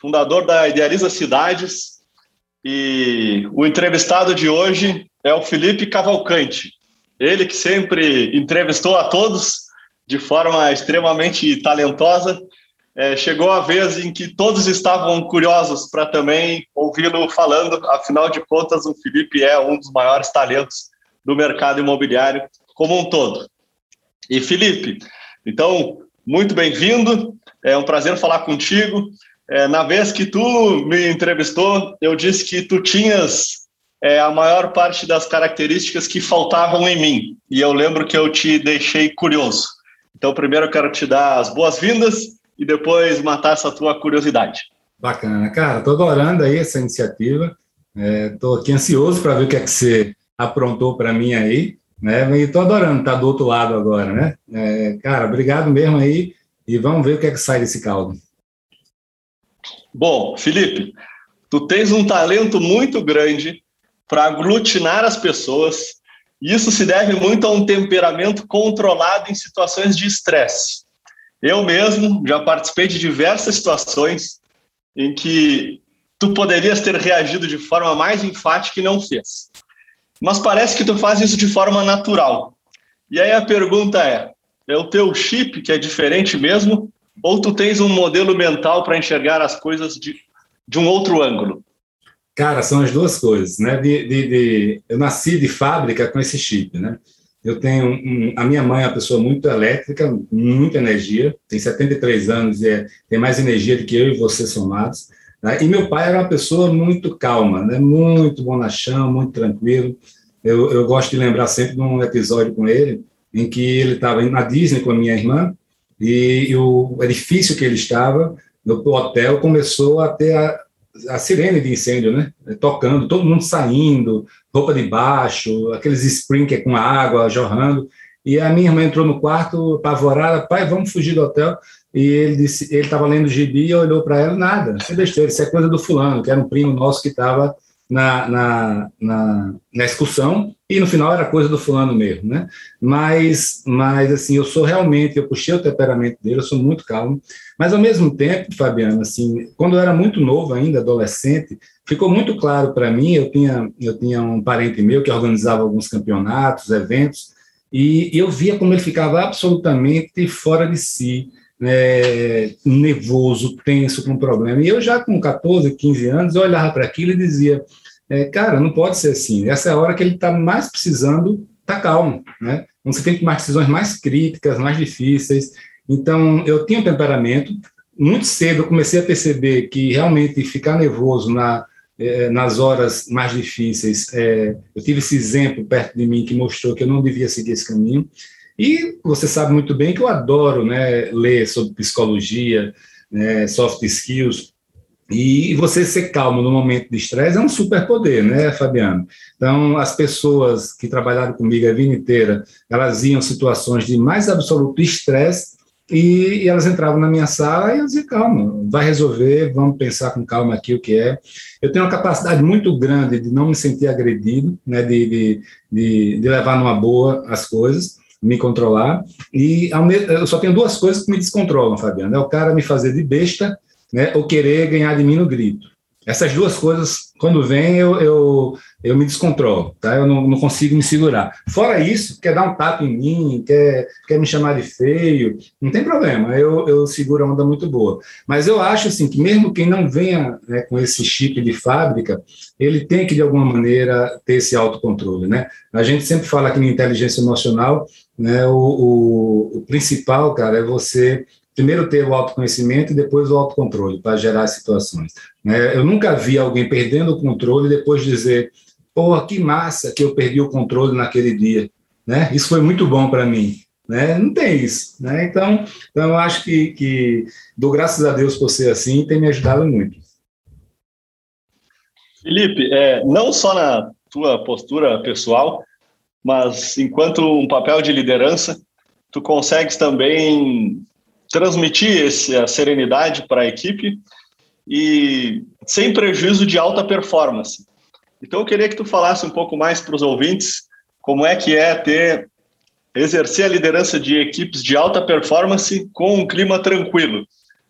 fundador da Idealiza Cidades. E o entrevistado de hoje é o Felipe Cavalcante. Ele que sempre entrevistou a todos de forma extremamente talentosa. É, chegou a vez em que todos estavam curiosos para também ouvi-lo falando. Afinal de contas, o Felipe é um dos maiores talentos do mercado imobiliário como um todo. E Felipe, então, muito bem-vindo. É um prazer falar contigo. É, na vez que tu me entrevistou, eu disse que tu tinhas é, a maior parte das características que faltavam em mim. E eu lembro que eu te deixei curioso. Então, primeiro eu quero te dar as boas-vindas e depois matar essa tua curiosidade. Bacana, cara. Estou adorando aí essa iniciativa. Estou é, aqui ansioso para ver o que é que você aprontou para mim aí. Né? E estou adorando estar do outro lado agora, né? É, cara, obrigado mesmo aí. E vamos ver o que é que sai desse caldo. Bom, Felipe, tu tens um talento muito grande para aglutinar as pessoas. E isso se deve muito a um temperamento controlado em situações de estresse. Eu mesmo já participei de diversas situações em que tu poderias ter reagido de forma mais enfática e não fez. Mas parece que tu faz isso de forma natural. E aí a pergunta é: é o teu chip que é diferente mesmo ou tu tens um modelo mental para enxergar as coisas de, de um outro ângulo? Cara, são as duas coisas, né? De, de, de, eu nasci de fábrica com esse chip, né? Eu tenho um, a minha mãe é uma pessoa muito elétrica, muita energia, tem 73 anos e é, tem mais energia do que eu e você somados. Né? E meu pai era uma pessoa muito calma, né? Muito bonachão, muito tranquilo. Eu, eu gosto de lembrar sempre de um episódio com ele em que ele estava na Disney com a minha irmã e, o edifício que ele estava, no hotel, começou a ter a, a sirene de incêndio, né? Tocando, todo mundo saindo, roupa de baixo, aqueles sprinklers com água jorrando. E a minha irmã entrou no quarto, apavorada, pai, vamos fugir do hotel. E ele disse, ele estava lendo gibi e olhou para ela, nada, isso é besteira, isso é coisa do fulano, que era um primo nosso que estava na, na, na, na, excursão e no final era coisa do fulano mesmo, né? Mas, mas assim, eu sou realmente, eu puxei o temperamento dele, eu sou muito calmo, mas ao mesmo tempo, Fabiano, assim, quando eu era muito novo ainda, adolescente, ficou muito claro para mim, eu tinha, eu tinha um parente meu que organizava alguns campeonatos, eventos, e eu via como ele ficava absolutamente fora de si, é, nervoso, tenso com um problema. E eu já com 14, 15 anos, eu olhava para aquilo e dizia, é, cara, não pode ser assim. Essa é a hora que ele está mais precisando estar tá calmo, né? Então, você tem que tomar decisões mais críticas, mais difíceis. Então, eu tinha um temperamento. Muito cedo eu comecei a perceber que realmente ficar nervoso na, é, nas horas mais difíceis, é, eu tive esse exemplo perto de mim que mostrou que eu não devia seguir esse caminho. E você sabe muito bem que eu adoro né, ler sobre psicologia, né, soft skills, e você ser calmo no momento de estresse é um superpoder, né, Fabiano? Então, as pessoas que trabalharam comigo a vida inteira, elas iam situações de mais absoluto estresse e, e, elas entravam na minha sala e eu dizia, calma, vai resolver, vamos pensar com calma aqui o que é. Eu tenho uma capacidade muito grande de não me sentir agredido, né, de, de, de, de levar numa boa as coisas me controlar. E eu só tenho duas coisas que me descontrolam, Fabiano. É o cara me fazer de besta, né, ou querer ganhar de mim no grito. Essas duas coisas, quando vem, eu, eu, eu me descontrolo, tá? Eu não, não, consigo me segurar. Fora isso, quer dar um tapa em mim, quer, quer me chamar de feio, não tem problema, eu, eu seguro a onda muito boa. Mas eu acho, assim, que mesmo quem não venha né, com esse chip de fábrica, ele tem que, de alguma maneira, ter esse autocontrole, né? A gente sempre fala aqui na inteligência emocional, né, o, o, o principal, cara, é você primeiro ter o autoconhecimento e depois o autocontrole para gerar situações. Né? Eu nunca vi alguém perdendo o controle e depois dizer, pô, que massa que eu perdi o controle naquele dia. Né? Isso foi muito bom para mim. Né? Não tem isso. Né? Então, então, eu acho que, que dou graças a Deus por ser assim tem me ajudado muito. Felipe, é, não só na tua postura pessoal, mas enquanto um papel de liderança, tu consegues também transmitir essa serenidade para a equipe e sem prejuízo de alta performance. Então eu queria que tu falasse um pouco mais para os ouvintes como é que é ter exercer a liderança de equipes de alta performance com um clima tranquilo,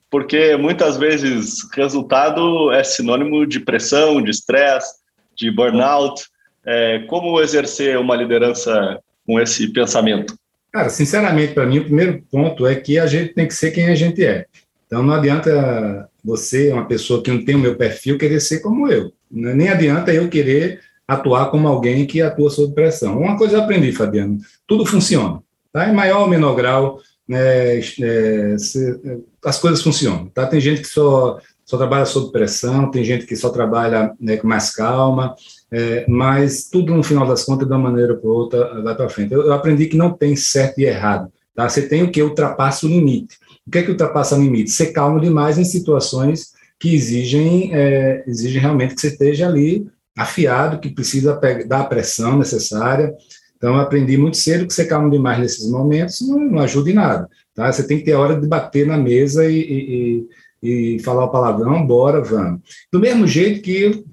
porque muitas vezes resultado é sinônimo de pressão, de estresse, de burnout. É, como exercer uma liderança com esse pensamento? Cara, sinceramente, para mim, o primeiro ponto é que a gente tem que ser quem a gente é. Então, não adianta você, uma pessoa que não tem o meu perfil, querer ser como eu. Nem adianta eu querer atuar como alguém que atua sob pressão. Uma coisa eu aprendi, Fabiano: tudo funciona. Tá? Em maior ou menor grau, né, é, se, as coisas funcionam. Tá? Tem gente que só, só trabalha sob pressão, tem gente que só trabalha né, com mais calma, é, mas tudo no final das contas, de uma maneira ou outra, vai para frente. Eu, eu, aprendi que não tem certo e errado. Tá? Você tem o que ultrapassa o limite. O que é que ultrapassa o limite? Ser calmo demais em situações que exigem, é, exigem realmente que você esteja ali afiado, que precisa dar a pressão necessária. Então, eu aprendi muito cedo que ser calmo demais nesses momentos não, não ajuda em nada. Tá? Você tem que ter a hora de bater na mesa e, e, e falar o palavrão, bora, vamos. Do mesmo jeito que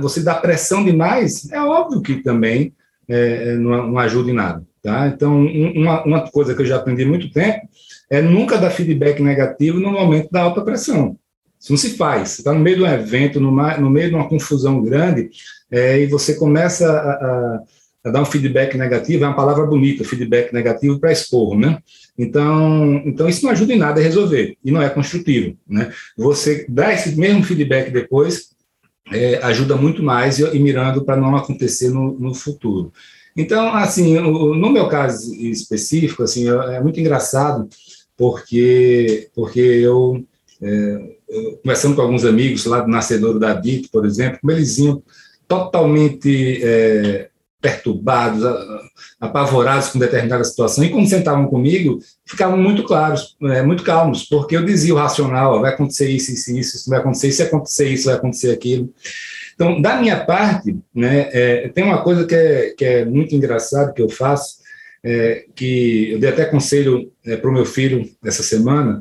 você dá pressão demais, é óbvio que também é, é não, ajuda em nada. Tá? Então, uma, uma coisa que eu já aprendi há muito tempo é nunca dar feedback negativo no momento da alta pressão. Isso não se faz. Você está no meio de um evento, no, no, meio de uma confusão grande, é, e você começa a a dar um feedback negativo, é uma palavra bonita, feedback negativo para expor, né? Então, então isso não ajuda em nada a resolver e não é construtivo, né? Você dar esse mesmo feedback depois é, ajuda muito mais e, e mirando para não acontecer no, no futuro. Então, assim, no meu caso específico, assim, é, muito engraçado porque porque eu, é, conversando com alguns amigos lá do Nascedor da DIT, por exemplo, como eles iam totalmente é, perturbados, apavorados com determinada situação, e quando sentavam comigo, ficavam muito claros, é, muito calmos, porque eu dizia o racional, vai acontecer isso, isso, isso, isso vai acontecer, se acontecer isso, vai acontecer aquilo. Então, da minha parte, né, é, tem uma coisa que é, que é muito engraçado que eu faço, é, que eu dei até conselho é, para o meu filho essa semana,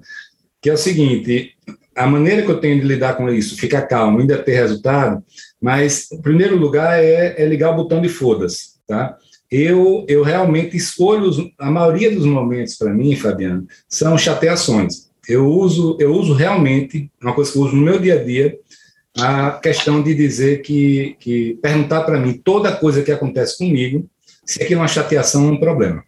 que é o seguinte, a maneira que eu tenho de lidar com isso, ficar calmo, ainda ter resultado, mas o primeiro lugar é, é ligar o botão de foda-se, tá? Eu, eu realmente escolho, os, a maioria dos momentos para mim, Fabiano, são chateações. Eu uso, eu uso realmente, uma coisa que eu uso no meu dia a dia, a questão de dizer que, que perguntar para mim toda coisa que acontece comigo, se aquilo é uma chateação ou um problema.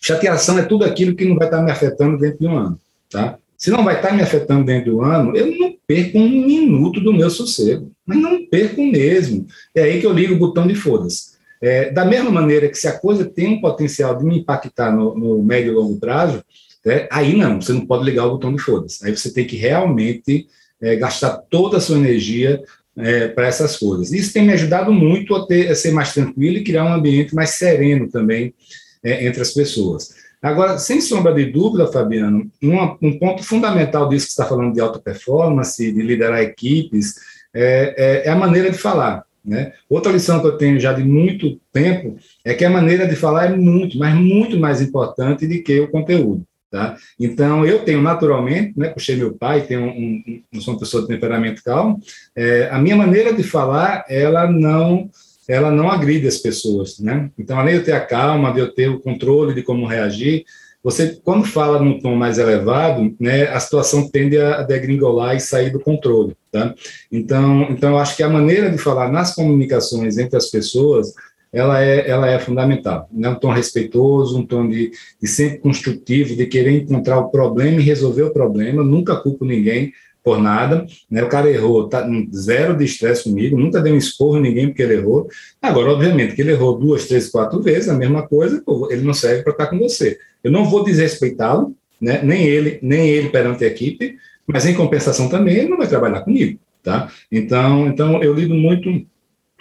Chateação é tudo aquilo que não vai estar me afetando dentro de um ano, tá? Se não vai estar me afetando dentro do ano, eu não perco um minuto do meu sossego. Mas não perco mesmo. É aí que eu ligo o botão de foda-se. É, da mesma maneira que se a coisa tem um potencial de me impactar no, no médio e longo prazo, é, aí não, você não pode ligar o botão de foda-se. Aí você tem que realmente é, gastar toda a sua energia é, para essas coisas. Isso tem me ajudado muito a, ter, a, ser mais tranquilo e criar um ambiente mais sereno também é, entre as pessoas. Agora, sem sombra de dúvida, Fabiano, um, um ponto fundamental disso que está falando de alta performance, de liderar equipes, é, é, é, a maneira de falar. Né? Outra lição que eu tenho já de muito tempo é que a maneira de falar é muito, mas muito mais importante do que o conteúdo. Tá? Então, eu tenho naturalmente, né, puxei meu pai, tenho um, um, sou uma pessoa de temperamento calmo, é, a minha maneira de falar, ela não ela não agride as pessoas, né? Então, além de eu ter a calma, de eu ter o controle de como reagir, você, quando fala num tom mais elevado, né, a situação tende a degringolar e sair do controle, tá? Então, então eu acho que a maneira de falar nas comunicações entre as pessoas, ela é, ela é fundamental, né? Um tom respeitoso, um tom de, de sempre construtivo, de querer encontrar o problema e resolver o problema, nunca culpo ninguém, por nada, né? O cara errou, tá zero de estresse comigo, nunca deu um esporro ninguém porque ele errou. Agora, obviamente, que ele errou duas, três, quatro vezes, a mesma coisa, pô, ele não serve para estar com você. Eu não vou desrespeitá-lo, né? Nem ele, nem ele perante a equipe, mas em compensação também ele não vai trabalhar comigo, tá? Então, então eu lido muito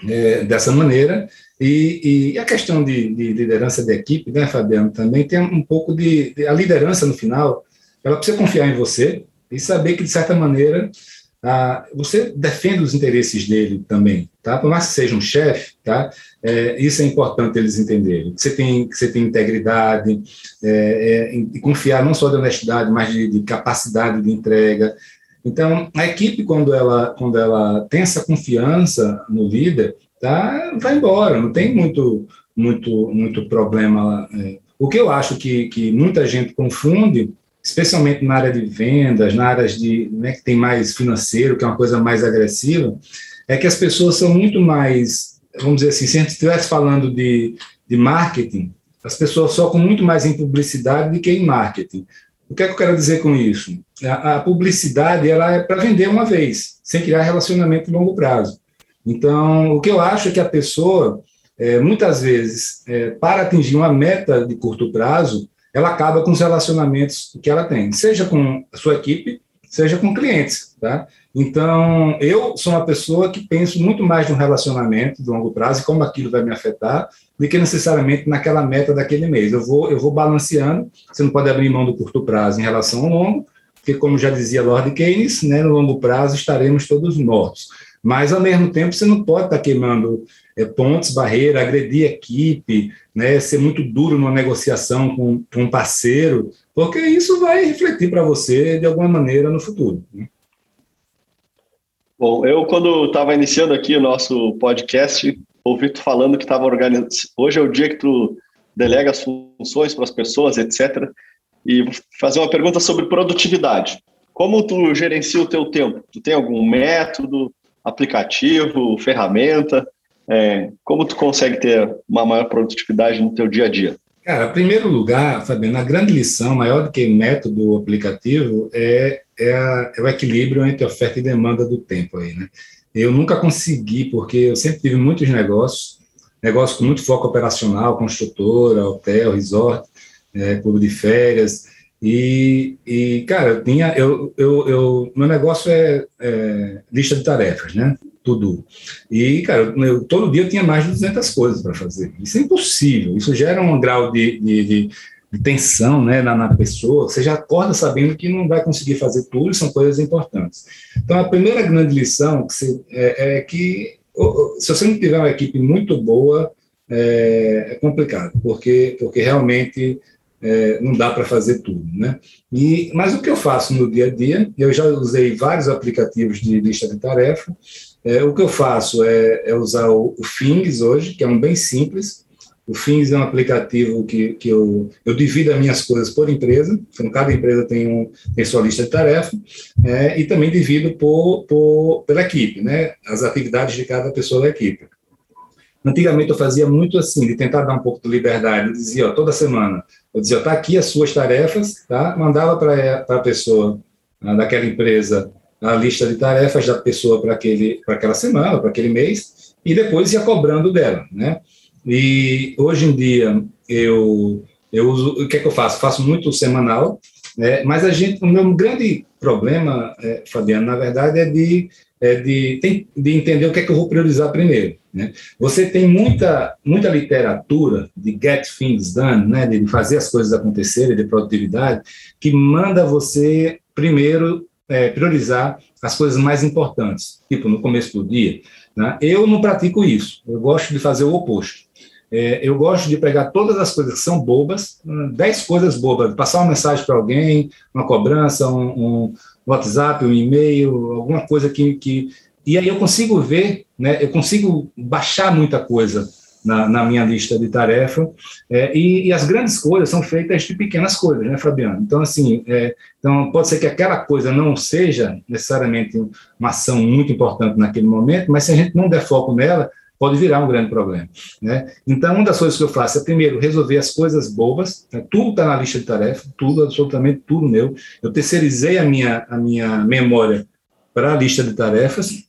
é, dessa maneira e, e, a questão de, de, liderança de equipe, né, Fabiano, também tem um pouco de, de a liderança no final, ela precisa confiar em você, e saber que, de certa maneira, ah, você defende os interesses dele também, tá? Por mais que seja um chefe, tá? É, isso é importante eles entenderem. Que você tem, que você tem integridade, é, é, e confiar não só de honestidade, mas de, de, capacidade de entrega. Então, a equipe, quando ela, quando ela tem essa confiança no líder, tá? Vai embora, não tem muito, muito, muito problema. É. O que eu acho que, que muita gente confunde especialmente na área de vendas, na área de, né, que tem mais financeiro, que é uma coisa mais agressiva, é que as pessoas são muito mais, vamos dizer assim, se a gente estivesse falando de, de marketing, as pessoas focam muito mais em publicidade do que em marketing. O que é que eu quero dizer com isso? A, a publicidade ela é para vender uma vez, sem criar relacionamento de longo prazo. Então, o que eu acho é que a pessoa, é, muitas vezes, é, para atingir uma meta de curto prazo, ela acaba com os relacionamentos que ela tem, seja com a sua equipe, seja com clientes, tá? Então, eu sou uma pessoa que penso muito mais no relacionamento de longo prazo e como aquilo vai me afetar, do que necessariamente naquela meta daquele mês. Eu vou, eu vou balanceando, você não pode abrir mão do curto prazo em relação ao longo, porque, como já dizia Lord Keynes, né, no longo prazo estaremos todos mortos. Mas, ao mesmo tempo, você não pode estar queimando é, pontes, barreira, agredir equipe, né, ser muito duro numa negociação com, com um parceiro, porque isso vai refletir para você de alguma maneira no futuro. Né? Bom, eu quando estava iniciando aqui o nosso podcast, ouvi tu falando que estava organizando. Hoje é o dia que tu delega as funções para as pessoas, etc. E vou fazer uma pergunta sobre produtividade. Como tu gerencia o teu tempo? Tu tem algum método, aplicativo, ferramenta? É, como tu consegue ter uma maior produtividade no teu dia a dia? Cara, em primeiro lugar, Fabiano, a grande lição, maior do que método aplicativo, é, é, a, é, o equilíbrio entre oferta e demanda do tempo aí, né? Eu nunca consegui, porque eu sempre tive muitos negócios, negócios com muito foco operacional, construtora, hotel, resort, é, clube de férias, e, e, cara, eu tinha, eu, eu, eu, meu negócio é, é lista de tarefas, né? Tudo. E, cara, eu, todo dia eu tinha mais de 200 coisas para fazer. Isso é impossível. Isso gera um grau de, de, de, de tensão né, na, na, pessoa. Você já acorda sabendo que não vai conseguir fazer tudo, são coisas importantes. Então, a primeira grande lição que você, é, é, que se você não tiver uma equipe muito boa, é, é complicado, porque, porque realmente é, não dá para fazer tudo, né? E, mas o que eu faço no dia a dia, eu já usei vários aplicativos de lista de tarefa, é, o que eu faço é, é usar o, o hoje, que é um bem simples. O Things é um aplicativo que, que eu, eu divido as minhas coisas por empresa, então cada empresa tem, um, tem sua lista de tarefas, é, e também divido por, por, pela equipe, né, as atividades de cada pessoa da equipe. Antigamente eu fazia muito assim, de tentar dar um pouco de liberdade, eu dizia, ó, toda semana, eu dizia, tá aqui as suas tarefas, tá? mandava para a pessoa daquela empresa a lista de tarefas da pessoa para aquela semana, para aquele mês, e depois ia cobrando dela, né? E hoje em dia eu eu uso o que é que eu faço? Faço muito semanal, né? Mas a gente o meu grande problema, é, Fabiano, na verdade é de é de, tem, de entender o que é que eu vou priorizar primeiro. Né? Você tem muita, muita literatura de get things done, né? de fazer as coisas acontecerem, de produtividade, que manda você primeiro é, priorizar as coisas mais importantes, tipo no começo do dia. Né? Eu não pratico isso, eu gosto de fazer o oposto. É, eu gosto de pegar todas as coisas que são bobas, dez coisas bobas, passar uma mensagem para alguém, uma cobrança, um, um, WhatsApp, um e-mail, alguma coisa que, que. E aí eu consigo ver, né, eu consigo baixar muita coisa na, na minha lista de tarefa, é, e, e, as grandes coisas são feitas de pequenas coisas, né, Fabiano? Então, assim, é, então pode ser que aquela coisa não seja necessariamente uma ação muito importante naquele momento, mas se a gente não der foco nela, pode virar um grande problema. Né? Então, uma das coisas que eu faço é, primeiro, resolver as coisas bobas, né? tudo está na lista de tarefas, tudo, absolutamente tudo meu. Eu terceirizei a minha, a minha memória para a lista de tarefas,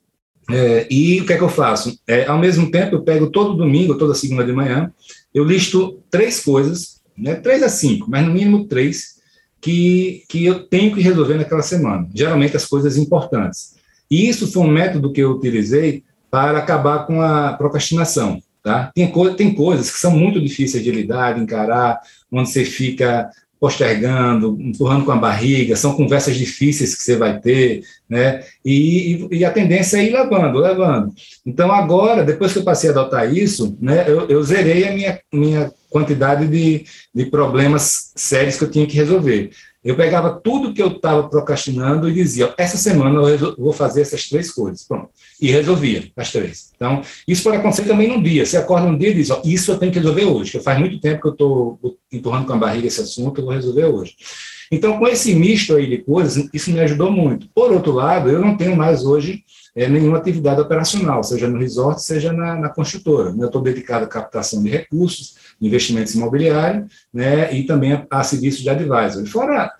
é, e o que é que eu faço? É, ao mesmo tempo, eu pego todo domingo, toda segunda de manhã, eu listo três coisas, né, três a cinco, mas no mínimo três, que, que eu tenho que resolver naquela semana. Geralmente as coisas importantes. E isso foi um método que eu utilizei para acabar com a procrastinação. Tá? Tem, co tem coisas que são muito difíceis de lidar, de encarar, onde você fica postergando, empurrando com a barriga, são conversas difíceis que você vai ter, né? E, e, a tendência é ir levando, levando. Então, agora, depois que eu passei a adotar isso, né, eu, eu zerei a minha, minha quantidade de, de problemas sérios que eu tinha que resolver. Eu pegava tudo que eu estava procrastinando e dizia: essa semana eu vou fazer essas três coisas. Pronto. E resolvia as três. Então, isso pode acontecer também num dia. Você acorda um dia e diz: ó, isso eu tenho que resolver hoje, que faz muito tempo que eu estou empurrando com a barriga esse assunto, eu vou resolver hoje. Então, com esse misto aí de coisas, isso me ajudou muito. Por outro lado, eu não tenho mais hoje é, nenhuma atividade operacional, seja no resort, seja na, na construtora. Eu estou dedicado à captação de recursos, investimentos imobiliários, né, e também a, a serviços de advisor. Fora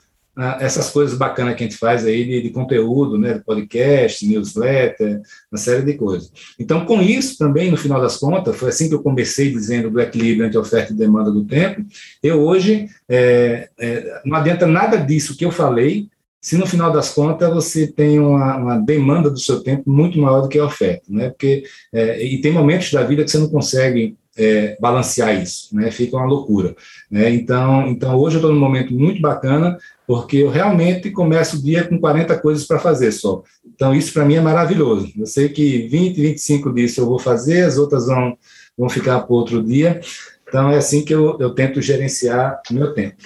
essas coisas bacanas que a gente faz aí de, de, conteúdo, né, podcast, newsletter, uma série de coisas. Então, com isso também, no final das contas, foi assim que eu comecei dizendo do equilíbrio entre oferta e demanda do tempo. Eu hoje, é, é, não adianta nada disso que eu falei, se no final das contas você tem uma, uma demanda do seu tempo muito maior do que a oferta, né? Porque é, e tem momentos da vida que você não consegue é, balancear isso, né? Fica uma loucura, né? Então, então hoje eu estou num momento muito bacana porque eu realmente começo o dia com 40 coisas para fazer só. Então, isso para mim é maravilhoso. Eu sei que 20, 25 disso eu vou fazer, as outras vão, vão ficar para outro dia. Então, é assim que eu, eu tento gerenciar o meu tempo.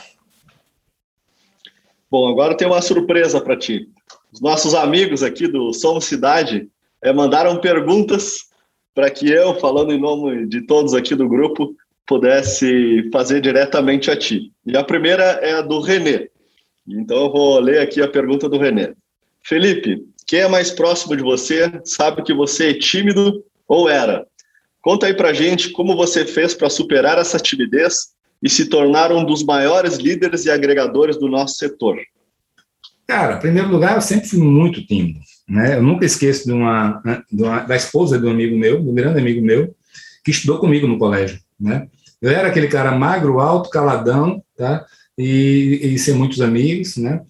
Bom, agora tem uma surpresa para ti. Os nossos amigos aqui do Somos Cidade é, mandaram perguntas para que eu, falando em nome de todos aqui do grupo, pudesse fazer diretamente a ti. E a primeira é a do Renê. Então eu vou ler aqui a pergunta do René. Felipe, quem é mais próximo de você sabe que você é tímido ou era? Conta aí pra gente como você fez para superar essa timidez e se tornar um dos maiores líderes e agregadores do nosso setor. Cara, em primeiro lugar, eu sempre fui muito tímido. Né? Eu nunca esqueço de uma, de uma, da esposa de um amigo meu, de um grande amigo meu, que estudou comigo no colégio. Né? Eu era aquele cara magro, alto, caladão, tá? e, e ser muitos amigos, né?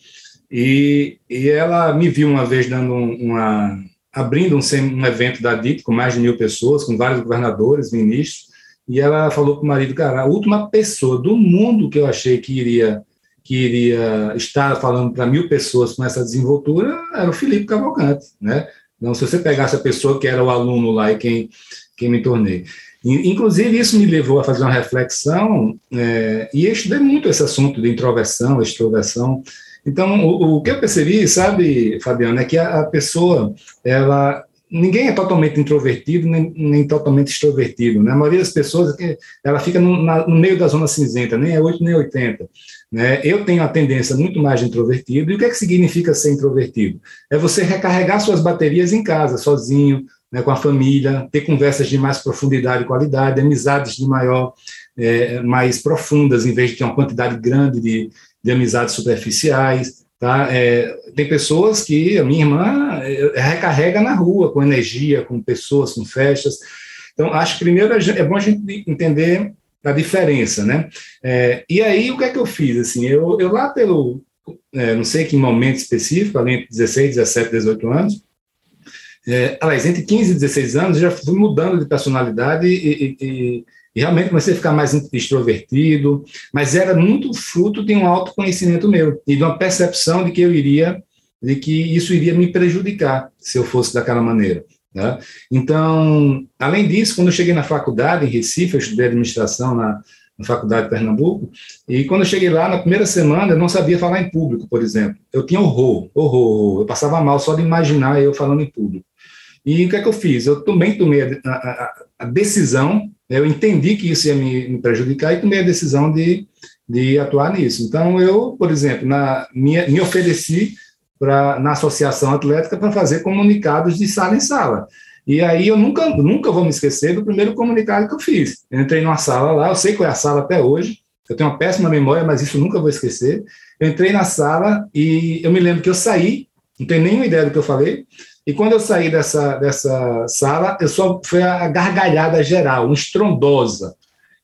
E, e ela me viu uma vez dando uma abrindo um, um evento da DIT com mais de mil pessoas, com vários governadores, ministros, e ela falou para o marido, cara, a última pessoa do mundo que eu achei que iria que iria estar falando para mil pessoas com essa desenvoltura era o Felipe Cavalcante, né? Então, se você pegasse a pessoa que era o aluno lá e quem, quem me tornei. Inclusive, isso me levou a fazer uma reflexão, é, e eu estudei muito esse assunto de introversão, extroversão. Então, o, o que eu percebi, sabe, Fabiano, é que a, a pessoa, ela ninguém é totalmente introvertido nem, nem, totalmente extrovertido. Né? A maioria das pessoas é ela fica no, na, no, meio da zona cinzenta, nem é 8 nem 80. Né? Eu tenho a tendência muito mais introvertido. E o que, é que significa ser introvertido? É você recarregar suas baterias em casa, sozinho, né, com a família, ter conversas de mais profundidade e qualidade, amizades de maior, é, mais profundas, em vez de ter uma quantidade grande de, de amizades superficiais. Tá? É, tem pessoas que a minha irmã é, recarrega na rua, com energia, com pessoas, com festas. Então, acho que primeiro é bom a gente entender a diferença, né? É, e aí, o que é que eu fiz? Assim, eu, eu lá pelo, é, não sei que momento específico, além de 16, 17, 18 anos, é, aliás, entre 15 e 16 anos, já fui mudando de personalidade e, e, e, realmente comecei a ficar mais extrovertido, mas era muito fruto de um autoconhecimento meu e de uma percepção de que eu iria, de que isso iria me prejudicar se eu fosse daquela maneira. Né? Então, além disso, quando eu cheguei na faculdade, em Recife, eu estudei administração na, na Faculdade de Pernambuco, e quando eu cheguei lá, na primeira semana, eu não sabia falar em público, por exemplo. Eu tinha horror, horror. Eu passava mal só de imaginar eu falando em público. E o que é que eu fiz? Eu também tomei a, a, a decisão eu entendi que isso ia me, me prejudicar e tomei a decisão de, de atuar nisso. Então, eu, por exemplo, na, me, me ofereci pra, na Associação Atlética para fazer comunicados de sala em sala. E aí eu nunca, nunca vou me esquecer do primeiro comunicado que eu fiz. Eu entrei numa sala lá, eu sei qual é a sala até hoje, eu tenho uma péssima memória, mas isso nunca vou esquecer. Eu entrei na sala e eu me lembro que eu saí, não tenho nenhuma ideia do que eu falei, e quando eu saí dessa, dessa sala, eu só foi a gargalhada geral, uma estrondosa.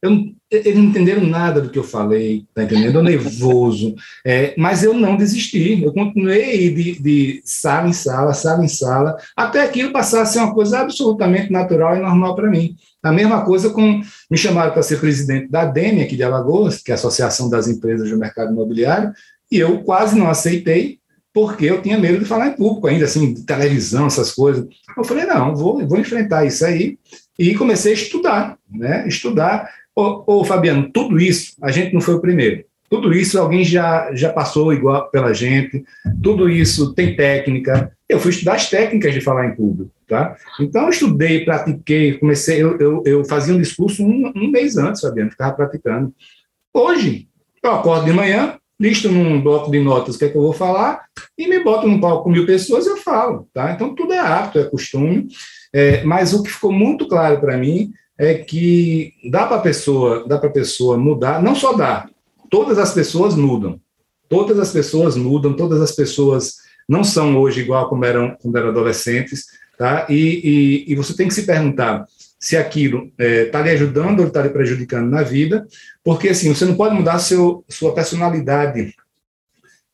Eu, eles não entenderam nada do que eu falei, tá entendendo? Eu nervoso, é, mas eu não desisti. Eu continuei de, de sala em sala, sala em sala, até aquilo passar a ser uma coisa absolutamente natural e normal para mim. A mesma coisa com me chamaram para ser presidente da ADEME aqui de Alagoas, que é a Associação das Empresas do Mercado Imobiliário, e eu quase não aceitei, porque eu tinha medo de falar em público ainda, assim, televisão, essas coisas. Eu falei, não, vou, vou enfrentar isso aí. E comecei a estudar, né? Estudar. Ô, ô, Fabiano, tudo isso, a gente não foi o primeiro. Tudo isso alguém já, já passou igual pela gente, tudo isso tem técnica. Eu fui estudar as técnicas de falar em público, tá? Então, eu estudei, pratiquei, comecei, eu, eu, eu fazia um discurso um, um mês antes, Fabiano, ficava praticando. Hoje, eu acordo de manhã, listo num bloco de notas o que é que eu vou falar e me boto num palco com mil pessoas e eu falo, tá? Então tudo é hábito, é costume, é, mas o que ficou muito claro para mim é que dá para pessoa, dá para pessoa mudar, não só dá, todas as pessoas mudam, todas as pessoas mudam, todas as pessoas não são hoje igual como eram quando eram adolescentes, tá? E, e, e você tem que se perguntar se aquilo está é, tá lhe ajudando ou está lhe prejudicando na vida, porque assim, você não pode mudar seu, sua personalidade,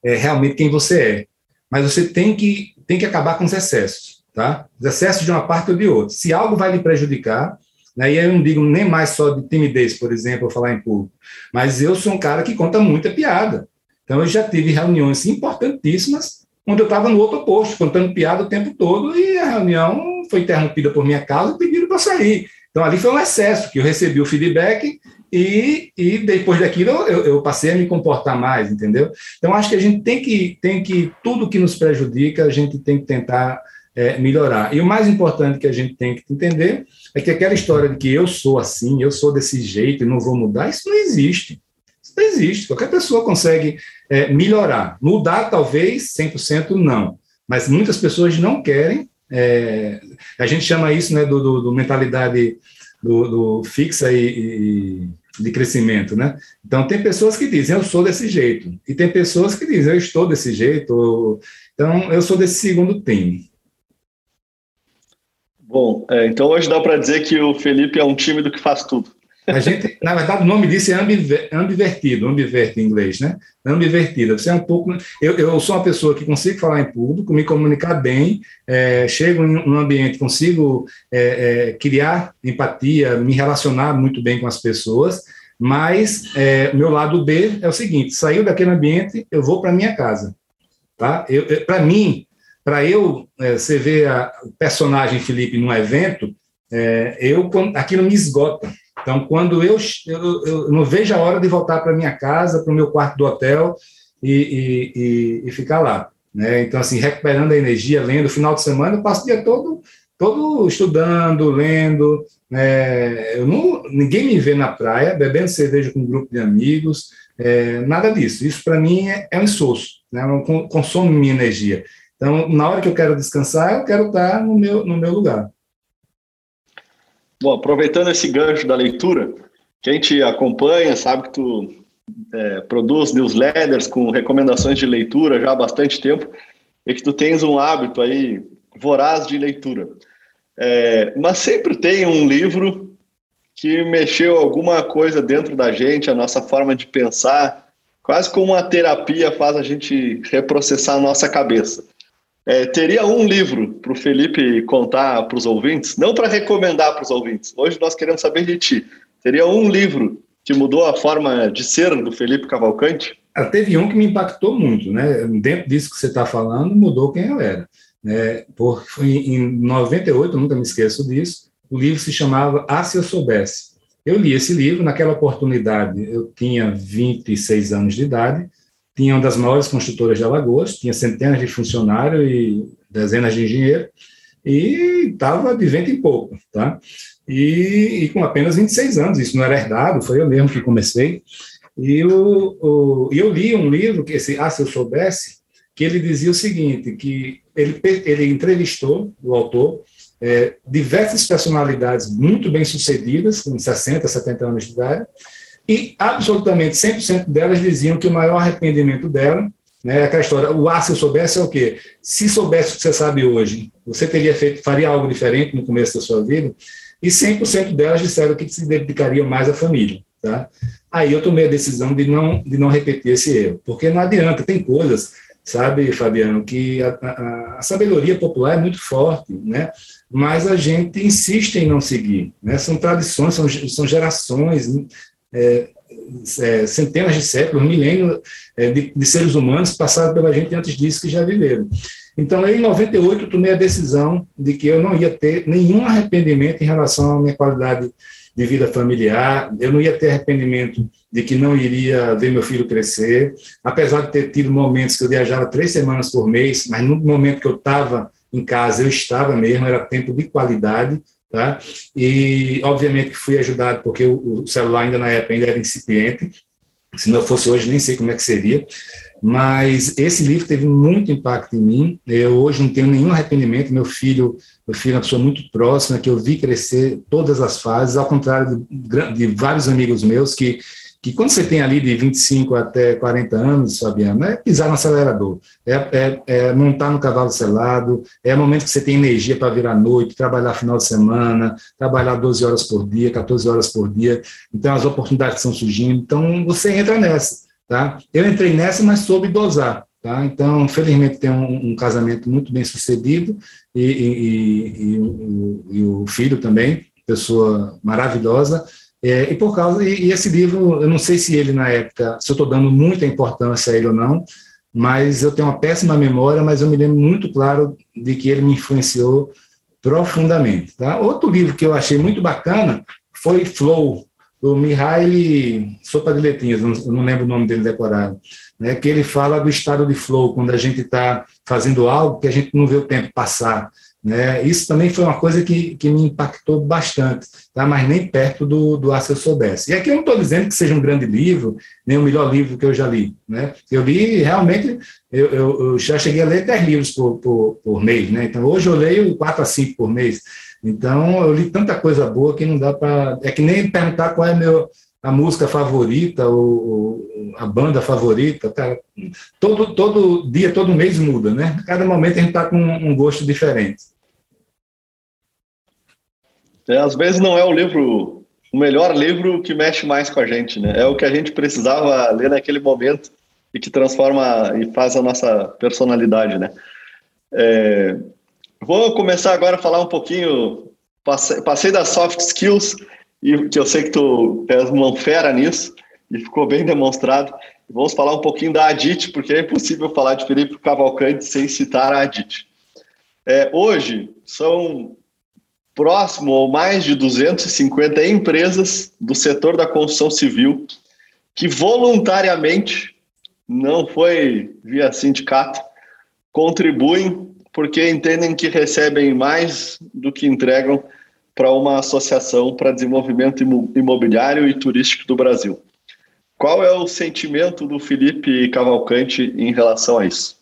é, realmente quem você é, mas você tem que, tem que acabar com os excessos, tá? Os excessos de uma parte ou de outra. Se algo vai lhe prejudicar, né, e eu não digo nem mais só de timidez, por exemplo, falar em público, mas eu sou um cara que conta muita piada. Então, eu já tive reuniões importantíssimas onde eu estava no outro posto, contando piada o tempo todo, e a reunião foi interrompida por minha causa e pediram para sair. Então, ali foi um excesso, que eu recebi o feedback e, e depois daquilo eu, eu, passei a me comportar mais, entendeu? Então, acho que a gente tem que, tem que tudo que nos prejudica, a gente tem que tentar é, melhorar. E o mais importante que a gente tem que entender é que aquela história de que eu sou assim, eu sou desse jeito e não vou mudar, isso não existe. Isso não existe. Qualquer pessoa consegue é, melhorar. Mudar, talvez, 100% não. Mas muitas pessoas não querem é, a gente chama isso né, do, do, do mentalidade do, do fixa e, e, de crescimento, né? Então tem pessoas que dizem eu sou desse jeito e tem pessoas que dizem eu estou desse jeito. Então eu sou desse segundo time. Bom, é, então hoje dá para dizer que o Felipe é um tímido que faz tudo. A gente, na verdade, o nome disso é ambivertido, ambiverte em inglês, né? Ambivertida. Você é um pouco. Eu, eu sou uma pessoa que consigo falar em público, me comunicar bem, é, chego em um ambiente, consigo é, é, criar empatia, me relacionar muito bem com as pessoas, mas é, meu lado B é o seguinte: saiu daquele ambiente, eu vou para minha casa. Tá? Para mim, para eu, é, você ver o personagem Felipe num evento, é, eu aquilo me esgota então, quando eu, eu, eu não vejo a hora de voltar para minha casa, para o meu quarto do hotel e, e, e, e, ficar lá. Né? Então, assim, recuperando a energia, lendo. Final de semana, eu passo o dia todo, todo estudando, lendo. Né? Eu não, ninguém me vê na praia bebendo cerveja com um grupo de amigos, é, nada disso. Isso, para mim, é, é, um insosso, né? consome minha energia. Então, na hora que eu quero descansar, eu quero estar no meu, no meu lugar. Bom, aproveitando esse gancho da leitura, quem te acompanha sabe que tu é, produz newsletters com recomendações de leitura já há bastante tempo e que tu tens um hábito aí voraz de leitura. É, mas sempre tem um livro que mexeu alguma coisa dentro da gente, a nossa forma de pensar, quase como uma terapia faz a gente reprocessar a nossa cabeça. É, teria um livro para o Felipe contar para os ouvintes, não para recomendar para os ouvintes. Hoje nós queremos saber de ti. Teria um livro que mudou a forma de ser do Felipe Cavalcante? Ah, teve um que me impactou muito, né? Dentro disso que você está falando, mudou quem eu era. Né? Por, em 98, nunca me esqueço disso, o livro se chamava Ah, Se Eu Soubesse. Eu li esse livro, naquela oportunidade eu tinha 26 anos de idade, tinha uma das maiores construtoras de Alagoas, tinha centenas de funcionários e dezenas de engenheiros, e estava de vento em pouco, tá? e, e, com apenas 26 anos. Isso não era herdado, foi eu mesmo que comecei. E eu li um livro, que esse Ah, se eu soubesse, que ele dizia o seguinte, que ele, ele entrevistou o autor, é, diversas personalidades muito bem-sucedidas, com 60, 70 anos de idade, e absolutamente 100% delas diziam que o maior arrependimento dela, né, aquela história, o ah, se eu soubesse é o quê? Se soubesse o que você sabe hoje, você teria feito, faria algo diferente no começo da sua vida? E 100% delas disseram que se dedicariam mais à família, tá? Aí eu tomei a decisão de não, de não repetir esse erro, porque não adianta, tem coisas, sabe, Fabiano, que a, a, a sabedoria popular é muito forte, né? Mas a gente insiste em não seguir, né? São tradições, são, são gerações, é, é, centenas de séculos, milênios é, de, de, seres humanos passaram pela gente antes disso que já viveram. Então, em 98, tomei a decisão de que eu não ia ter nenhum arrependimento em relação à minha qualidade de vida familiar, eu não ia ter arrependimento de que não iria ver meu filho crescer, apesar de ter tido momentos que eu viajava três semanas por mês, mas no momento que eu estava em casa, eu estava mesmo, era tempo de qualidade, Tá? E, obviamente, que fui ajudado porque o, celular ainda na época ainda era incipiente, se não fosse hoje, nem sei como é que seria. Mas esse livro teve muito impacto em mim. Eu hoje não tenho nenhum arrependimento. Meu filho, meu filho é uma pessoa muito próxima, que eu vi crescer todas as fases, ao contrário de, de vários amigos meus que que quando você tem ali de 25 até 40 anos, Fabiano, é pisar no acelerador, é, é, é montar no cavalo selado, é o momento que você tem energia para vir à noite, trabalhar final de semana, trabalhar 12 horas por dia, 14 horas por dia, então as oportunidades estão surgindo, então você entra nessa, tá? Eu entrei nessa, mas soube dosar, tá? Então, felizmente, tem um, um casamento muito bem sucedido e, e, e, e o filho também, pessoa maravilhosa, é, e por causa, e, e, esse livro, eu não sei se ele na época, se eu estou dando muita importância a ele ou não, mas eu tenho uma péssima memória, mas eu me lembro muito claro de que ele me influenciou profundamente. Tá? Outro livro que eu achei muito bacana foi Flow, do Mihaly Sopa de Letrinhas, eu não lembro o nome dele decorado, né, que ele fala do estado de flow, quando a gente está fazendo algo que a gente não vê o tempo passar. Né? Isso também foi uma coisa que, que me impactou bastante, tá? mas nem perto do, do Ah, Se Eu Soubesse. E aqui eu não estou dizendo que seja um grande livro, nem o melhor livro que eu já li. Né? Eu li, realmente, eu, eu, eu já cheguei a ler 10 livros por, por, por mês. Né? Então, hoje eu leio 4 a 5 por mês. Então, eu li tanta coisa boa que não dá para... É que nem perguntar qual é meu, a música favorita, ou, a banda favorita, cara, todo, todo dia, todo mês muda, né? Cada momento a gente está com um gosto diferente. É, às vezes não é o livro, o melhor livro que mexe mais com a gente, né? É o que a gente precisava ler naquele momento e que transforma e faz a nossa personalidade, né? É, vou começar agora a falar um pouquinho, passei, passei das soft skills, e que eu sei que tu és uma fera nisso, e ficou bem demonstrado. Vamos falar um pouquinho da Adit, porque é impossível falar de Felipe Cavalcante sem citar a Adit. É, hoje, são próximo ou mais de 250 empresas do setor da construção civil que voluntariamente, não foi via sindicato, contribuem porque entendem que recebem mais do que entregam para uma associação para desenvolvimento imobiliário e turístico do Brasil. Qual é o sentimento do Felipe Cavalcante em relação a isso?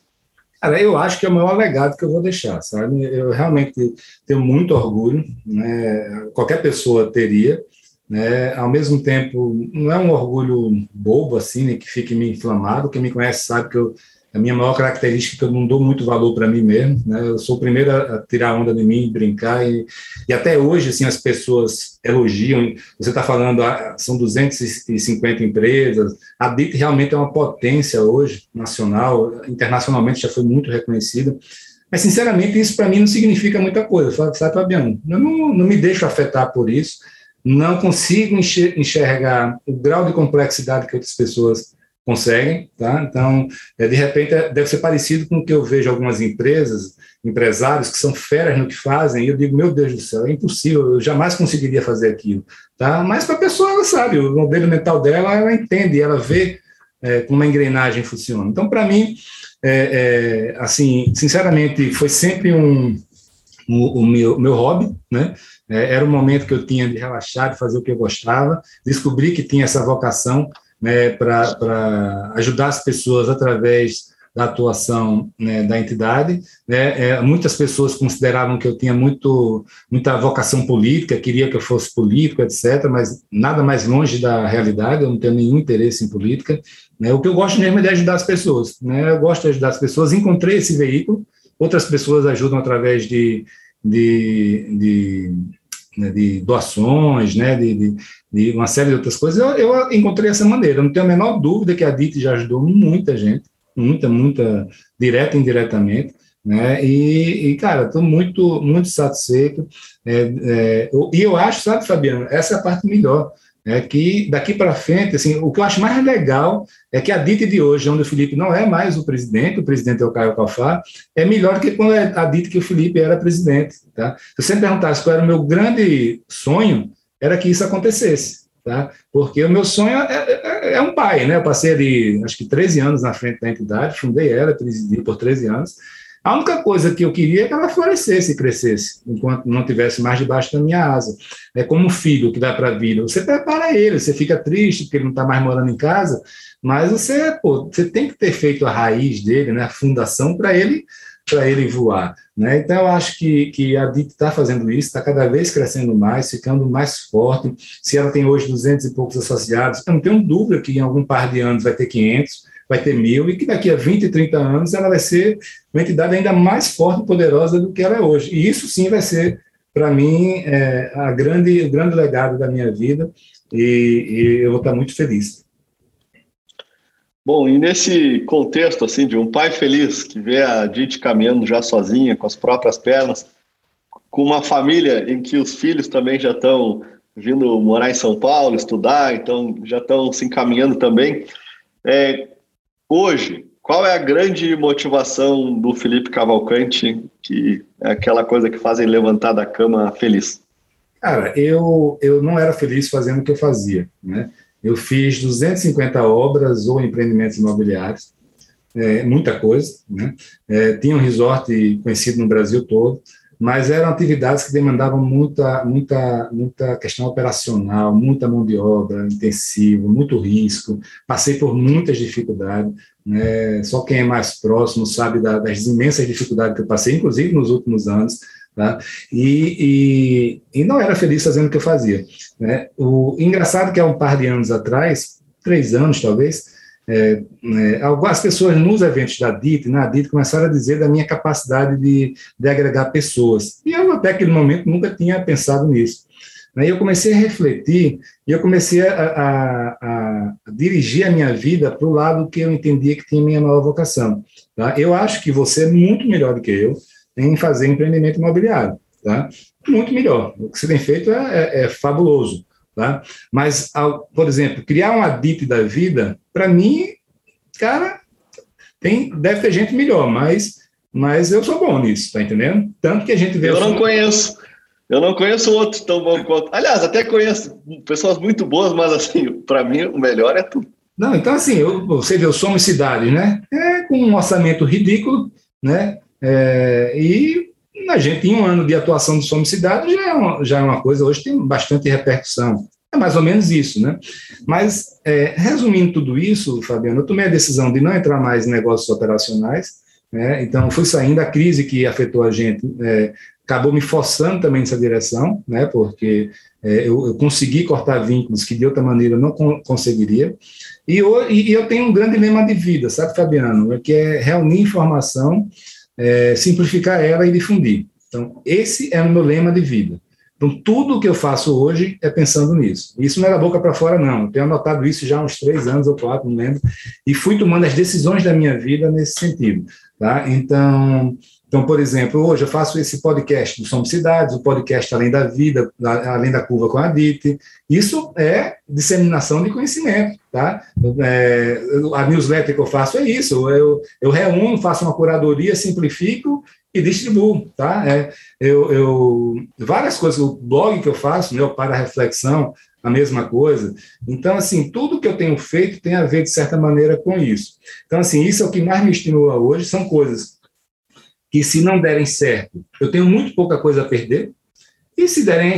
Cara, eu acho que é o maior legado que eu vou deixar, sabe? Eu realmente tenho muito orgulho, né? Qualquer pessoa teria, né? Ao mesmo tempo, não é um orgulho bobo assim, né? que fique me inflamado. Quem me conhece sabe que eu a minha maior característica é que eu não dou muito valor para mim mesmo, né? Eu sou o primeiro a tirar onda de mim, brincar e, e até hoje assim as pessoas elogiam. Você está falando, ah, são 250 empresas. A DIT realmente é uma potência hoje nacional, internacionalmente já foi muito reconhecida. Mas sinceramente isso para mim não significa muita coisa, sabe, Fabiano? Eu não, não me deixo afetar por isso. Não consigo enxergar o grau de complexidade que outras pessoas conseguem, tá? Então, é, de repente, é, deve ser parecido com o que eu vejo algumas empresas, empresários que são feras no que fazem, e eu digo, meu Deus do céu, é impossível, eu jamais conseguiria fazer aquilo, tá? Mas para a pessoa, ela sabe, o modelo mental dela, ela entende, ela vê é, como a engrenagem funciona. Então, para mim, é, é, assim, sinceramente, foi sempre um, o, o meu, meu hobby, né? é, era o momento que eu tinha de relaxar, de fazer o que eu gostava, descobri que tinha essa vocação né, para ajudar as pessoas através da atuação né, da entidade. Né, é, muitas pessoas consideravam que eu tinha muito, muita vocação política, queria que eu fosse político, etc., mas nada mais longe da realidade, eu não tenho nenhum interesse em política. Né, o que eu gosto mesmo é de ajudar as pessoas. Né, eu gosto de ajudar as pessoas, encontrei esse veículo, outras pessoas ajudam através de, de, de né, de doações, né, de, de, de, uma série de outras coisas, eu, eu encontrei essa maneira. Não tenho a menor dúvida que a DIT já ajudou muita gente, muita, muita, direta e indiretamente, né? E, e cara, estou muito, muito satisfeito. É, é, eu, e eu acho, sabe, Fabiano, essa é a parte melhor. É que daqui para frente, assim, o que eu acho mais legal é que a DIT de hoje, onde o Felipe não é mais o presidente, o presidente é o Caio Calfá, é melhor do que quando é a DIT que o Felipe era presidente. Tá? Se você me perguntasse qual era o meu grande sonho, era que isso acontecesse tá? Porque o meu sonho é, é, é, um pai, né? Eu passei ali, acho que 13 anos na frente da entidade, fundei ela, presidi por 13 anos. A única coisa que eu queria é que ela florescesse e crescesse, enquanto não tivesse mais debaixo da minha asa. É como um filho que dá para a vida. Você prepara ele, você fica triste porque ele não está mais morando em casa, mas você, pô, você tem que ter feito a raiz dele, né, a fundação, para ele para ele voar. Né? Então, eu acho que, que a DIT está fazendo isso, está cada vez crescendo mais, ficando mais forte. Se ela tem hoje 200 e poucos associados, eu não tenho dúvida que em algum par de anos vai ter 500, vai ter mil, e que daqui a 20, 30 anos ela vai ser uma entidade ainda mais forte e poderosa do que ela é hoje. E isso sim vai ser, para mim, é, a grande, o grande legado da minha vida, e, e eu vou estar muito feliz. Bom, e nesse contexto assim de um pai feliz que vê a Dite caminhando já sozinha, com as próprias pernas, com uma família em que os filhos também já estão vindo morar em São Paulo, estudar, então já estão se encaminhando também. É, hoje, qual é a grande motivação do Felipe Cavalcante, que é aquela coisa que fazem levantar da cama feliz? Cara, eu, eu não era feliz fazendo o que eu fazia, né? Eu fiz 250 obras ou empreendimentos imobiliários, é, muita coisa. Né? É, tinha um resort conhecido no Brasil todo, mas eram atividades que demandavam muita, muita, muita questão operacional, muita mão de obra intensiva, muito risco. Passei por muitas dificuldades. Né? Só quem é mais próximo sabe da, das imensas dificuldades que eu passei, inclusive nos últimos anos. Tá? E, e, e, não era feliz fazendo o que eu fazia. Né? O engraçado que há um par de anos atrás, três anos talvez, é, é, algumas pessoas nos eventos da DIT, na DIT, começaram a dizer da minha capacidade de, de agregar pessoas. E eu, até aquele momento, nunca tinha pensado nisso. Aí eu comecei a refletir e eu comecei a, a, a, dirigir a minha vida para o lado que eu entendia que tinha minha nova vocação. Tá? Eu acho que você é muito melhor do que eu, em fazer empreendimento imobiliário. Tá? Muito melhor. O que você tem feito é, é, é fabuloso. Tá? Mas, ao, por exemplo, criar uma DIT da vida, para mim, cara, tem, deve ter gente melhor, mas, mas eu sou bom nisso, tá entendendo? Tanto que a gente vê. Eu não conheço. Eu não conheço outro tão bom quanto. Aliás, até conheço pessoas muito boas, mas assim, para mim o melhor é tu. Não, então assim, eu, você vê o Somos Cidade, né? É com um orçamento ridículo, né? É, e a gente, em um ano de atuação do Somos Cidade, já é, uma, já é uma coisa, hoje tem bastante repercussão. É mais ou menos isso, né? Mas, é, resumindo tudo isso, Fabiano, eu tomei a decisão de não entrar mais em negócios operacionais, né? então fui saindo, a crise que afetou a gente é, acabou me forçando também nessa direção, né? porque é, eu, eu, consegui cortar vínculos que de outra maneira não con conseguiria, e eu, e eu tenho um grande lema de vida, sabe, Fabiano, que é reunir informação é, simplificar ela e difundir. Então, esse é o meu lema de vida. Então, tudo que eu faço hoje é pensando nisso. Isso não é da boca para fora, não. Eu tenho anotado isso já há uns três anos ou quatro, não lembro, e fui tomando as decisões da minha vida nesse sentido. Tá? Então, então, por exemplo, hoje eu faço esse podcast do Somos Cidades, o podcast Além da Vida, Além da Curva com a DIT. Isso é disseminação de conhecimento, tá? É, a newsletter que eu faço é isso, eu, eu reúno, faço uma curadoria, simplifico e distribuo, tá? É, eu, eu, várias coisas, o blog que eu faço, meu para reflexão, a mesma coisa. Então, assim, tudo que eu tenho feito tem a ver, de certa maneira, com isso. Então, assim, isso é o que mais me estimula hoje, são coisas que se não derem certo, eu tenho muito pouca coisa a perder, E se derem,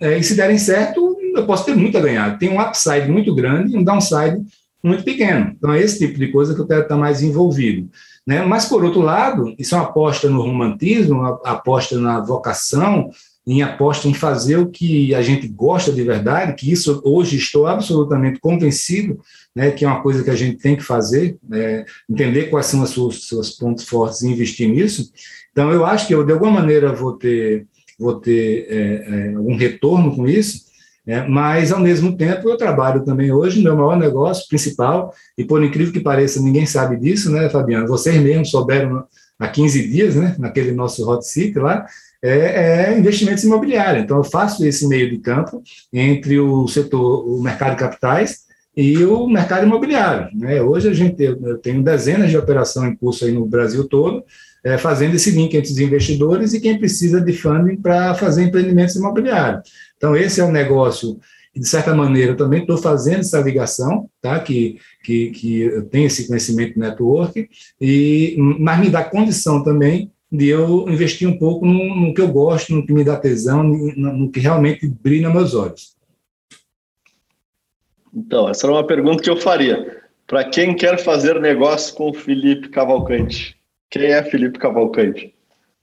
é, e se derem certo, eu posso ter muito a ganhar. Tem um upside muito grande e um downside muito pequeno. Então, é esse tipo de coisa que eu quero estar mais envolvido. Né? Mas, por outro lado, isso é uma aposta no romantismo, uma aposta na vocação, em aposta em fazer o que a gente gosta de verdade, que isso hoje estou absolutamente convencido, né, que é uma coisa que a gente tem que fazer, é, entender quais são os seus, seus pontos fortes e investir nisso. Então, eu acho que eu, de alguma maneira, vou ter, vou ter é, é, algum retorno com isso, é, mas, ao mesmo tempo, eu trabalho também hoje, meu maior negócio principal, e por incrível que pareça, ninguém sabe disso, né, Fabiano? Vocês mesmos souberam há 15 dias, né, naquele nosso hot seat lá, é, é, investimentos imobiliários. Então, eu faço esse meio de campo entre o setor, o mercado de capitais e o mercado imobiliário. Né? Hoje a gente eu tenho dezenas de operações em curso aí no Brasil todo, é, fazendo esse link entre os investidores e quem precisa de funding para fazer empreendimentos imobiliários. Então, esse é um negócio de certa maneira, eu também estou fazendo essa ligação, tá? que, que, que eu tenho esse conhecimento network, e, mas me dá condição também de eu investir um pouco no, no que eu gosto, no que me dá tesão, no, no, que realmente brilha meus olhos. Então, essa era uma pergunta que eu faria. Para quem quer fazer negócio com o Felipe Cavalcante, quem é Felipe Cavalcante?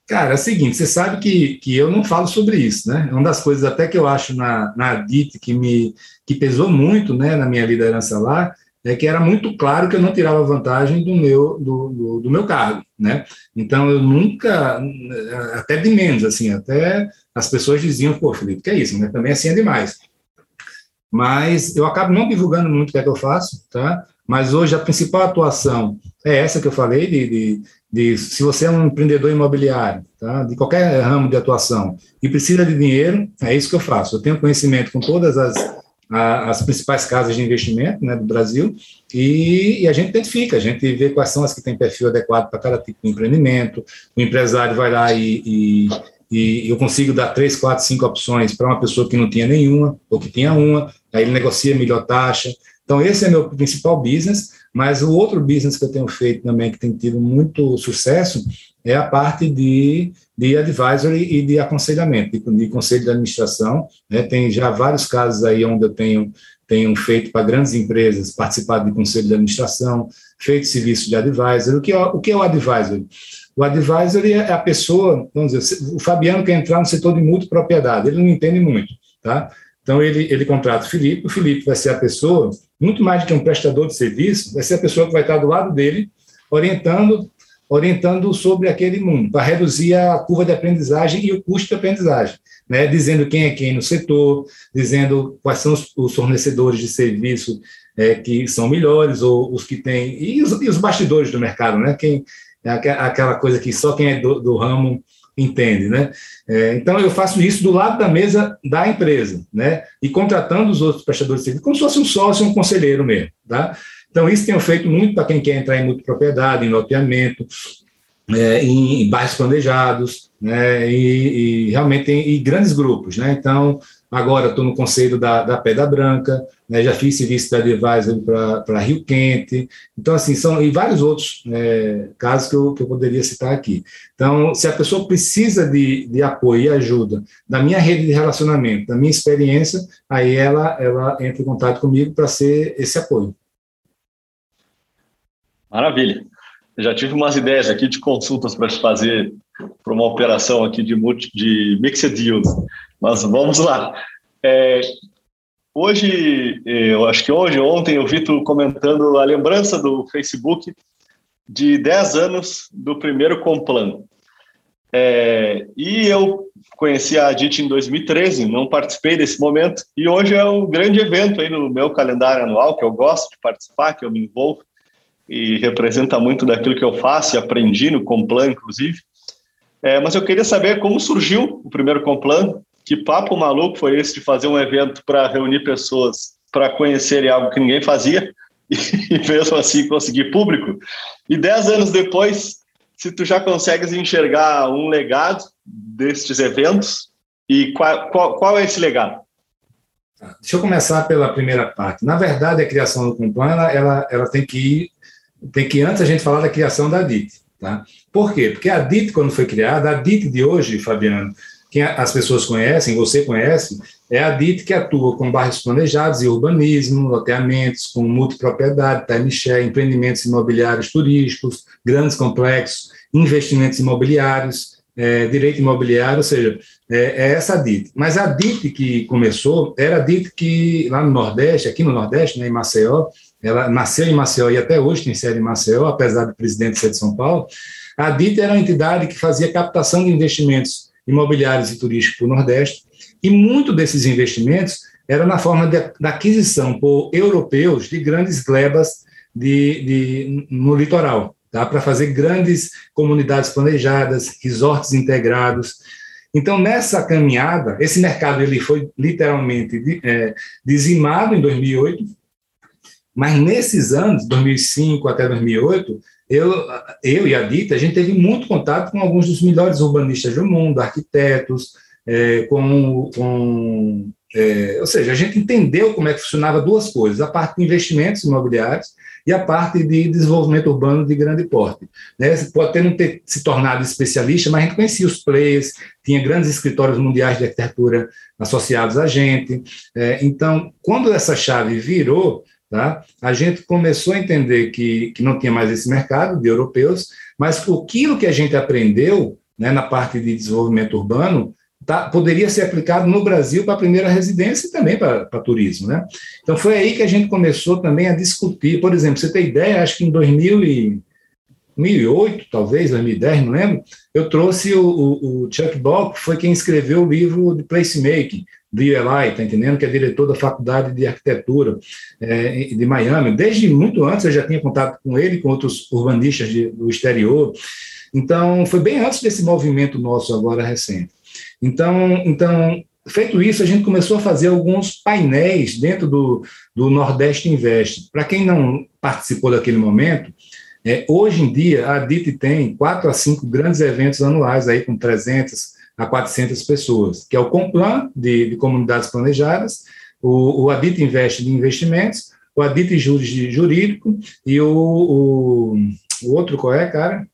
Cara, é o seguinte, você sabe que, que eu não falo sobre isso, né? É uma das coisas até que eu acho na, na DIT que me que pesou muito né, na minha liderança lá, é que era muito claro que eu não tirava vantagem do meu, do, do, do, meu cargo, né? Então, eu nunca, até de menos, assim, até as pessoas diziam, pô, Felipe, que é isso, né? Também assim é demais. Mas eu acabo não divulgando muito o que é que eu faço, tá? Mas hoje a principal atuação é essa que eu falei, de, de, de se você é um empreendedor imobiliário, tá? de qualquer ramo de atuação, e precisa de dinheiro, é isso que eu faço. Eu tenho conhecimento com todas as as principais casas de investimento né, do Brasil e, e, a gente identifica, a gente vê quais são as que têm perfil adequado para cada tipo de empreendimento. O empresário vai lá e, e, e eu consigo dar três, quatro, cinco opções para uma pessoa que não tinha nenhuma ou que tinha uma, aí ele negocia melhor taxa. Então, esse é meu principal business, mas o outro business que eu tenho feito também, que tem tido muito sucesso, é a parte de, de advisory e de aconselhamento, de, de conselho de administração. Né? Tem já vários casos aí onde eu tenho, tenho feito para grandes empresas, participado de conselho de administração, feito serviço de advisory. O que é, o, que é o advisory? O advisory é a pessoa, vamos dizer, o Fabiano quer entrar no setor de multipropriedade, ele não entende muito, tá? Então, ele, ele contrata o Felipe, o Felipe vai ser a pessoa, muito mais do que um prestador de serviço, vai ser a pessoa que vai estar do lado dele, orientando orientando sobre aquele mundo, para reduzir a curva de aprendizagem e o custo de aprendizagem, né? dizendo quem é quem no setor, dizendo quais são os, fornecedores de serviço é, que são melhores, ou os que têm, e os, e os bastidores do mercado, né? quem, é aquela coisa que só quem é do, do ramo entende, né? É, então eu faço isso do lado da mesa da empresa, né? E contratando os outros prestadores de serviço, como se fosse um sócio, um conselheiro mesmo, tá? Então, isso tem feito muito para quem quer entrar em multipropriedade, em loteamento, é, em, em bairros planejados, né, e, e realmente em, grandes grupos. Né? Então, agora estou no conselho da, da Pedra Branca, né, já fiz serviço da advisor para Rio Quente. Então, assim, são e vários outros é, casos que eu, que eu poderia citar aqui. Então, se a pessoa precisa de, de apoio e ajuda da minha rede de relacionamento, da minha experiência, aí ela, ela entra em contato comigo para ser esse apoio. Maravilha. Eu já tive umas ideias aqui de consultas para te fazer para uma operação aqui de, multi, de mixed deals. Mas vamos lá. É, hoje, eu acho que hoje, ontem, eu vi tu comentando a lembrança do Facebook de 10 anos do primeiro Complan. É, e eu conheci a Adit em 2013, não participei desse momento, e hoje é um grande evento aí no meu calendário anual, que eu gosto de participar, que eu me envolvo e representa muito daquilo que eu faço e aprendi no Complan, inclusive. É, mas eu queria saber como surgiu o primeiro Complan, que papo maluco foi esse de fazer um evento para reunir pessoas para conhecerem algo que ninguém fazia e mesmo assim conseguir público. E dez anos depois, se tu já consegues enxergar um legado destes eventos e qual, qual, qual é esse legado? Deixa eu começar pela primeira parte. Na verdade, a criação do Complan ela, ela, ela tem que ir tem que antes a gente falar da criação da DIT. Tá? Por quê? Porque a DIT, quando foi criada, a DIT de hoje, Fabiano, quem as pessoas conhecem, você conhece, é a DIT que atua com bairros planejados e urbanismo, loteamentos com multipropriedade, timeshare, empreendimentos imobiliários turísticos, grandes complexos, investimentos imobiliários, é, direito imobiliário, ou seja, é, é, essa a DIT. Mas a DIT que começou era a DIT que lá no Nordeste, aqui no Nordeste, né, em Maceió, ela nasceu em Maceió e até hoje tem sede em Maceió, apesar do presidente ser de São Paulo. A DIT era uma entidade que fazia captação de investimentos imobiliários e turísticos para o Nordeste, e muito desses investimentos era na forma de, da aquisição por europeus de grandes glebas de, de no litoral, tá? para fazer grandes comunidades planejadas, resorts integrados. Então, nessa caminhada, esse mercado ele foi literalmente é, dizimado em 2008, mas nesses anos, 2005 até 2008, eu, eu e a Dita, a gente teve muito contato com alguns dos melhores urbanistas do mundo, arquitetos, é, com, com é, ou seja, a gente entendeu como é que funcionava duas coisas, a parte de investimentos imobiliários e a parte de desenvolvimento urbano de grande porte. Né? Pode até não ter se tornado especialista, mas a gente conhecia os players, tinha grandes escritórios mundiais de arquitetura associados a gente. É, então, quando essa chave virou, Tá? A gente começou a entender que, que não tinha mais esse mercado de europeus, mas aquilo que a gente aprendeu né, na parte de desenvolvimento urbano tá, poderia ser aplicado no Brasil para a primeira residência e também para, turismo. Né? Então foi aí que a gente começou também a discutir. Por exemplo, você tem ideia, acho que em 2000 e, 2008, talvez, 2010, não lembro, eu trouxe o, o, o Chuck que foi quem escreveu o livro de Placemaking, do ULI, tá entendendo? Que é diretor da Faculdade de Arquitetura é, de Miami. Desde muito antes eu já tinha contato com ele, com outros urbanistas de, do exterior. Então, foi bem antes desse movimento nosso agora recente. Então, então feito isso, a gente começou a fazer alguns painéis dentro do, do Nordeste Invest. Para quem não participou daquele momento, é, hoje em dia a DIT tem quatro a cinco grandes eventos anuais, aí com 300, a 400 pessoas, que é o Complan, de, de comunidades planejadas, o, o Adit Invest de investimentos, o Adit Jurídico e o, o, o, outro qual é, cara?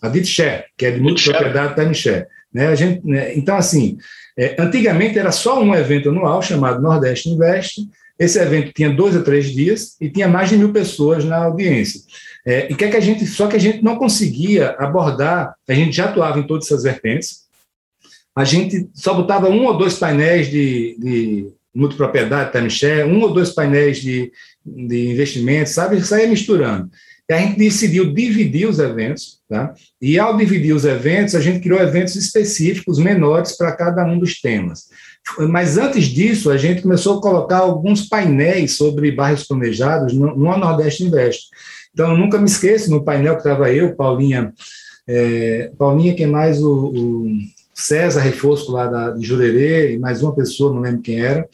Adit Share, que é de multipropriedade timeshare. Né? A gente, né? Então, assim, é, antigamente era só um evento anual chamado Nordeste Invest, esse evento tinha dois a três dias e tinha mais de mil pessoas na audiência. É, e que, é que a gente, só que a gente não conseguia abordar, a gente já atuava em todas essas vertentes, a gente só botava um ou dois painéis de, de multipropriedade, timeshare, um ou dois painéis de, de investimentos, sabe? Saía misturando. E a gente decidiu dividir os eventos, tá? E ao dividir os eventos, a gente criou eventos específicos, menores, para cada um dos temas. Mas antes disso, a gente começou a colocar alguns painéis sobre bairros planejados no, no Nordeste Invest. Então, eu nunca me esqueço, no painel que estava eu, Paulinha, é, Paulinha, quem mais o, o César Refosco, lá da, de Jurerê, e mais uma pessoa, não lembro quem era.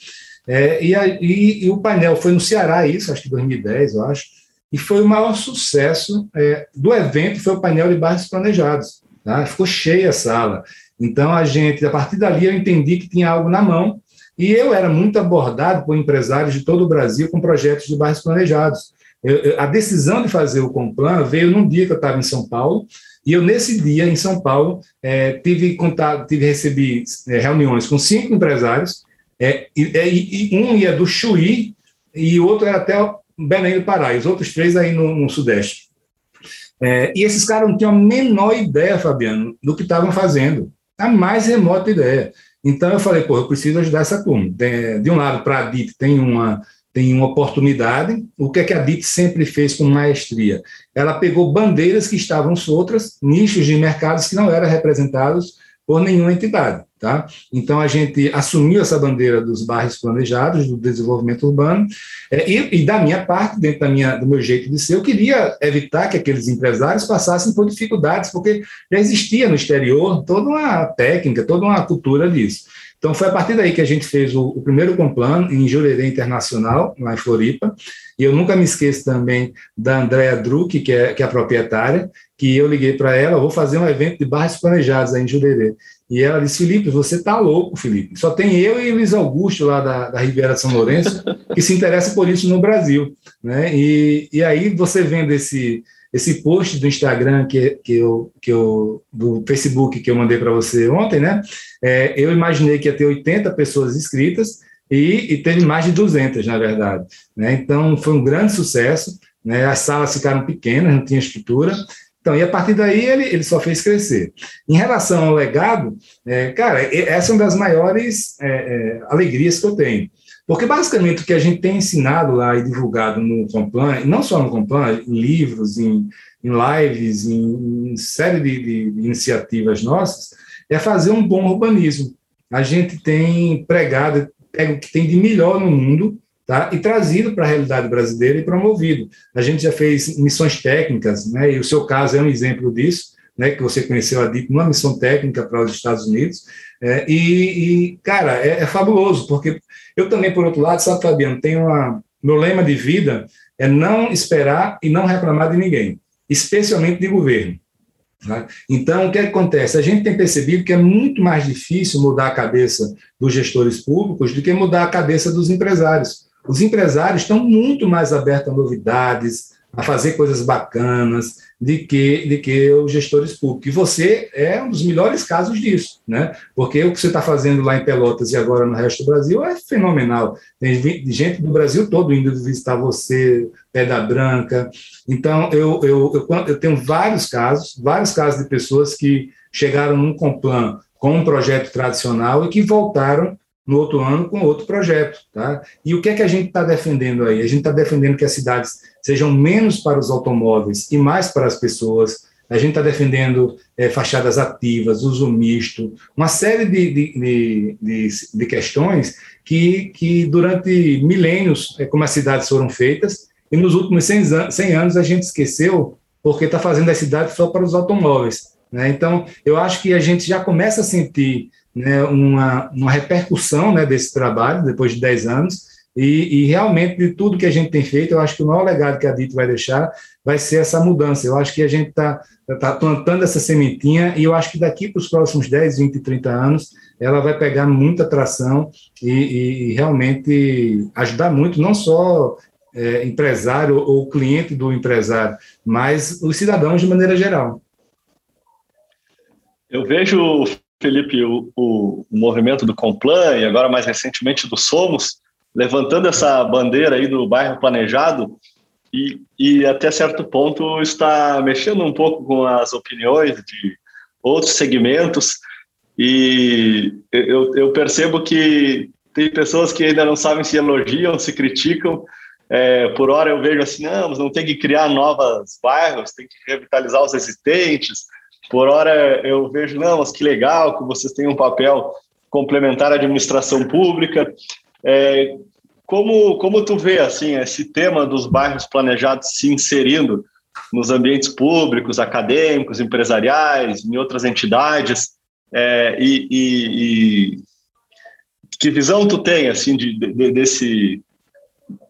É, e, e, e, o painel foi no Ceará, isso, acho que 2010, eu acho, e foi o maior sucesso é, do evento, foi o painel de bairros planejados. Tá? Ficou cheia a sala. Então, a gente, a partir dali, eu entendi que tinha algo na mão, e eu era muito abordado por empresários de todo o Brasil com projetos de bairros planejados. Eu, eu, a decisão de fazer o Complan veio num dia que eu estava em São Paulo, e eu, nesse dia, em São Paulo, é, tive contato, tive recebi é, reuniões com cinco empresários, é, e, é, e, um ia do Chuí e o outro era até Belém do Pará, e os outros três aí no, no Sudeste. É, e esses caras não tinham a menor ideia, Fabiano, do que estavam fazendo, a mais remota ideia. Então eu falei, pô, eu preciso ajudar essa turma. De, de um lado, para a DIT tem uma tem uma oportunidade. O que, é que a BIT sempre fez com maestria? Ela pegou bandeiras que estavam soltas, nichos de mercados que não eram representados por nenhuma entidade. Tá? Então, a gente assumiu essa bandeira dos bairros planejados, do desenvolvimento urbano, é, e, e, da minha parte, dentro da minha, do meu jeito de ser, eu queria evitar que aqueles empresários passassem por dificuldades, porque já existia no exterior toda uma técnica, toda uma cultura disso. Então, foi a partir daí que a gente fez o, o primeiro Complan em Jurerê Internacional, lá em Floripa. E eu nunca me esqueço também da Andrea Druck, que é, que é a proprietária, que eu liguei para ela, vou fazer um evento de bairros planejados aí em Jurerê. E ela disse, Felipe, você está louco, Felipe. Só tem eu e Luiz Augusto, lá da, da Ribeira São Lourenço, que se interessa por isso no Brasil. Né? E, e aí, você vendo esse, esse post do Instagram que, que, eu, que eu, do Facebook que eu mandei para você ontem, né? É, eu imaginei que ia ter 80 pessoas inscritas e, e teve mais de 200, na verdade. Né? Então, foi um grande sucesso. Né? As salas ficaram pequenas, não tinha estrutura. Então, e a partir daí ele, ele só fez crescer. Em relação ao legado, é, cara, essa é uma das maiores é, é, alegrias que eu tenho. Porque basicamente o que a gente tem ensinado lá e divulgado no Complan, não só no Complan, em livros, em, em lives, em, em série de, de, iniciativas nossas, é fazer um bom urbanismo. A gente tem pregado, pega o que tem de melhor no mundo, tá? e trazido para a realidade brasileira e promovido. A gente já fez missões técnicas, né? e o seu caso é um exemplo disso, né? que você conheceu a DIP numa missão técnica para os Estados Unidos, é, e, e, cara, é, é, fabuloso, porque eu também, por outro lado, sabe, Fabiano, tenho uma. Meu lema de vida é não esperar e não reclamar de ninguém, especialmente de governo. Tá? Então, o que acontece? A gente tem percebido que é muito mais difícil mudar a cabeça dos gestores públicos do que mudar a cabeça dos empresários. Os empresários estão muito mais abertos a novidades, a fazer coisas bacanas, de que, de que os gestores públicos. E você é um dos melhores casos disso, né? Porque o que você está fazendo lá em Pelotas e agora no resto do Brasil é fenomenal. Tem gente do Brasil todo indo visitar você, Pedra Branca. Então, eu, eu, eu, eu tenho vários casos, vários casos de pessoas que chegaram num Complan com um projeto tradicional e que voltaram no outro ano com outro projeto. Tá? E o que é que a gente está defendendo aí? A gente está defendendo que as cidades sejam menos para os automóveis e mais para as pessoas. A gente está defendendo é, fachadas ativas, uso misto, uma série de, de, de, de, questões que, que durante milênios, é, como as cidades foram feitas, e nos últimos 100, 100 anos a gente esqueceu porque está fazendo as cidades só para os automóveis. Né? Então, eu acho que a gente já começa a sentir né, uma, uma repercussão né, desse trabalho, depois de 10 anos, e, e, realmente, de tudo que a gente tem feito, eu acho que o maior legado que a DIT vai deixar vai ser essa mudança. Eu acho que a gente está tá plantando essa sementinha, e eu acho que daqui para os próximos 10, 20, 30 anos, ela vai pegar muita atração e, e, realmente ajudar muito, não só é, empresário ou cliente do empresário, mas os cidadãos de maneira geral. Eu vejo Felipe, o, o, movimento do Complan e agora mais recentemente do Somos, levantando essa bandeira aí do bairro planejado e, e até certo ponto está mexendo um pouco com as opiniões de outros segmentos e eu, eu percebo que tem pessoas que ainda não sabem se elogiam, se criticam. É, por hora eu vejo assim, não, não tem que criar novos bairros, tem que revitalizar os existentes, por hora eu vejo, não, mas que legal que vocês têm um papel complementar à administração pública. É, como, como tu vê assim esse tema dos bairros planejados se inserindo nos ambientes públicos, acadêmicos, empresariais, em outras entidades, é, e, e, e, que visão tu tem assim de, de, desse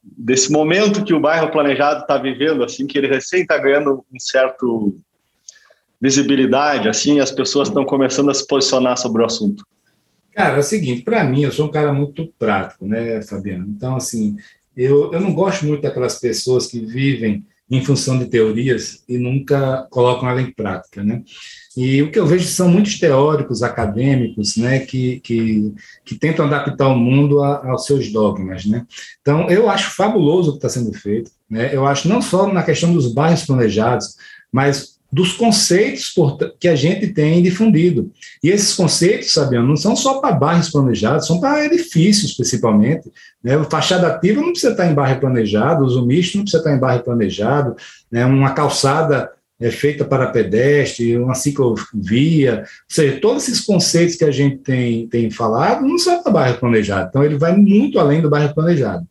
desse momento que o bairro planejado está vivendo, assim que ele recém está ganhando um certo visibilidade, assim, as pessoas estão começando a se posicionar sobre o assunto? Cara, é o seguinte, para mim, eu sou um cara muito prático, né, Fabiano? Então, assim, eu, eu não gosto muito daquelas pessoas que vivem em função de teorias e nunca colocam ela em prática, né? E o que eu vejo são muitos teóricos acadêmicos, né, que, que, que tentam adaptar o mundo a, aos seus dogmas, né? Então, eu acho fabuloso o que está sendo feito, né? Eu acho não só na questão dos bairros planejados, mas dos conceitos que a gente tem difundido. E esses conceitos, Sabiano, não são só para bairros planejados, são para edifícios, principalmente. Né? Fachada ativa não precisa estar em bairro planejado, o uso misto não precisa estar em bairro planejado, né? uma calçada é feita para pedestre, uma ciclovia, ou seja, todos esses conceitos que a gente tem, tem falado não são para bairro planejado, então ele vai muito além do bairro planejado.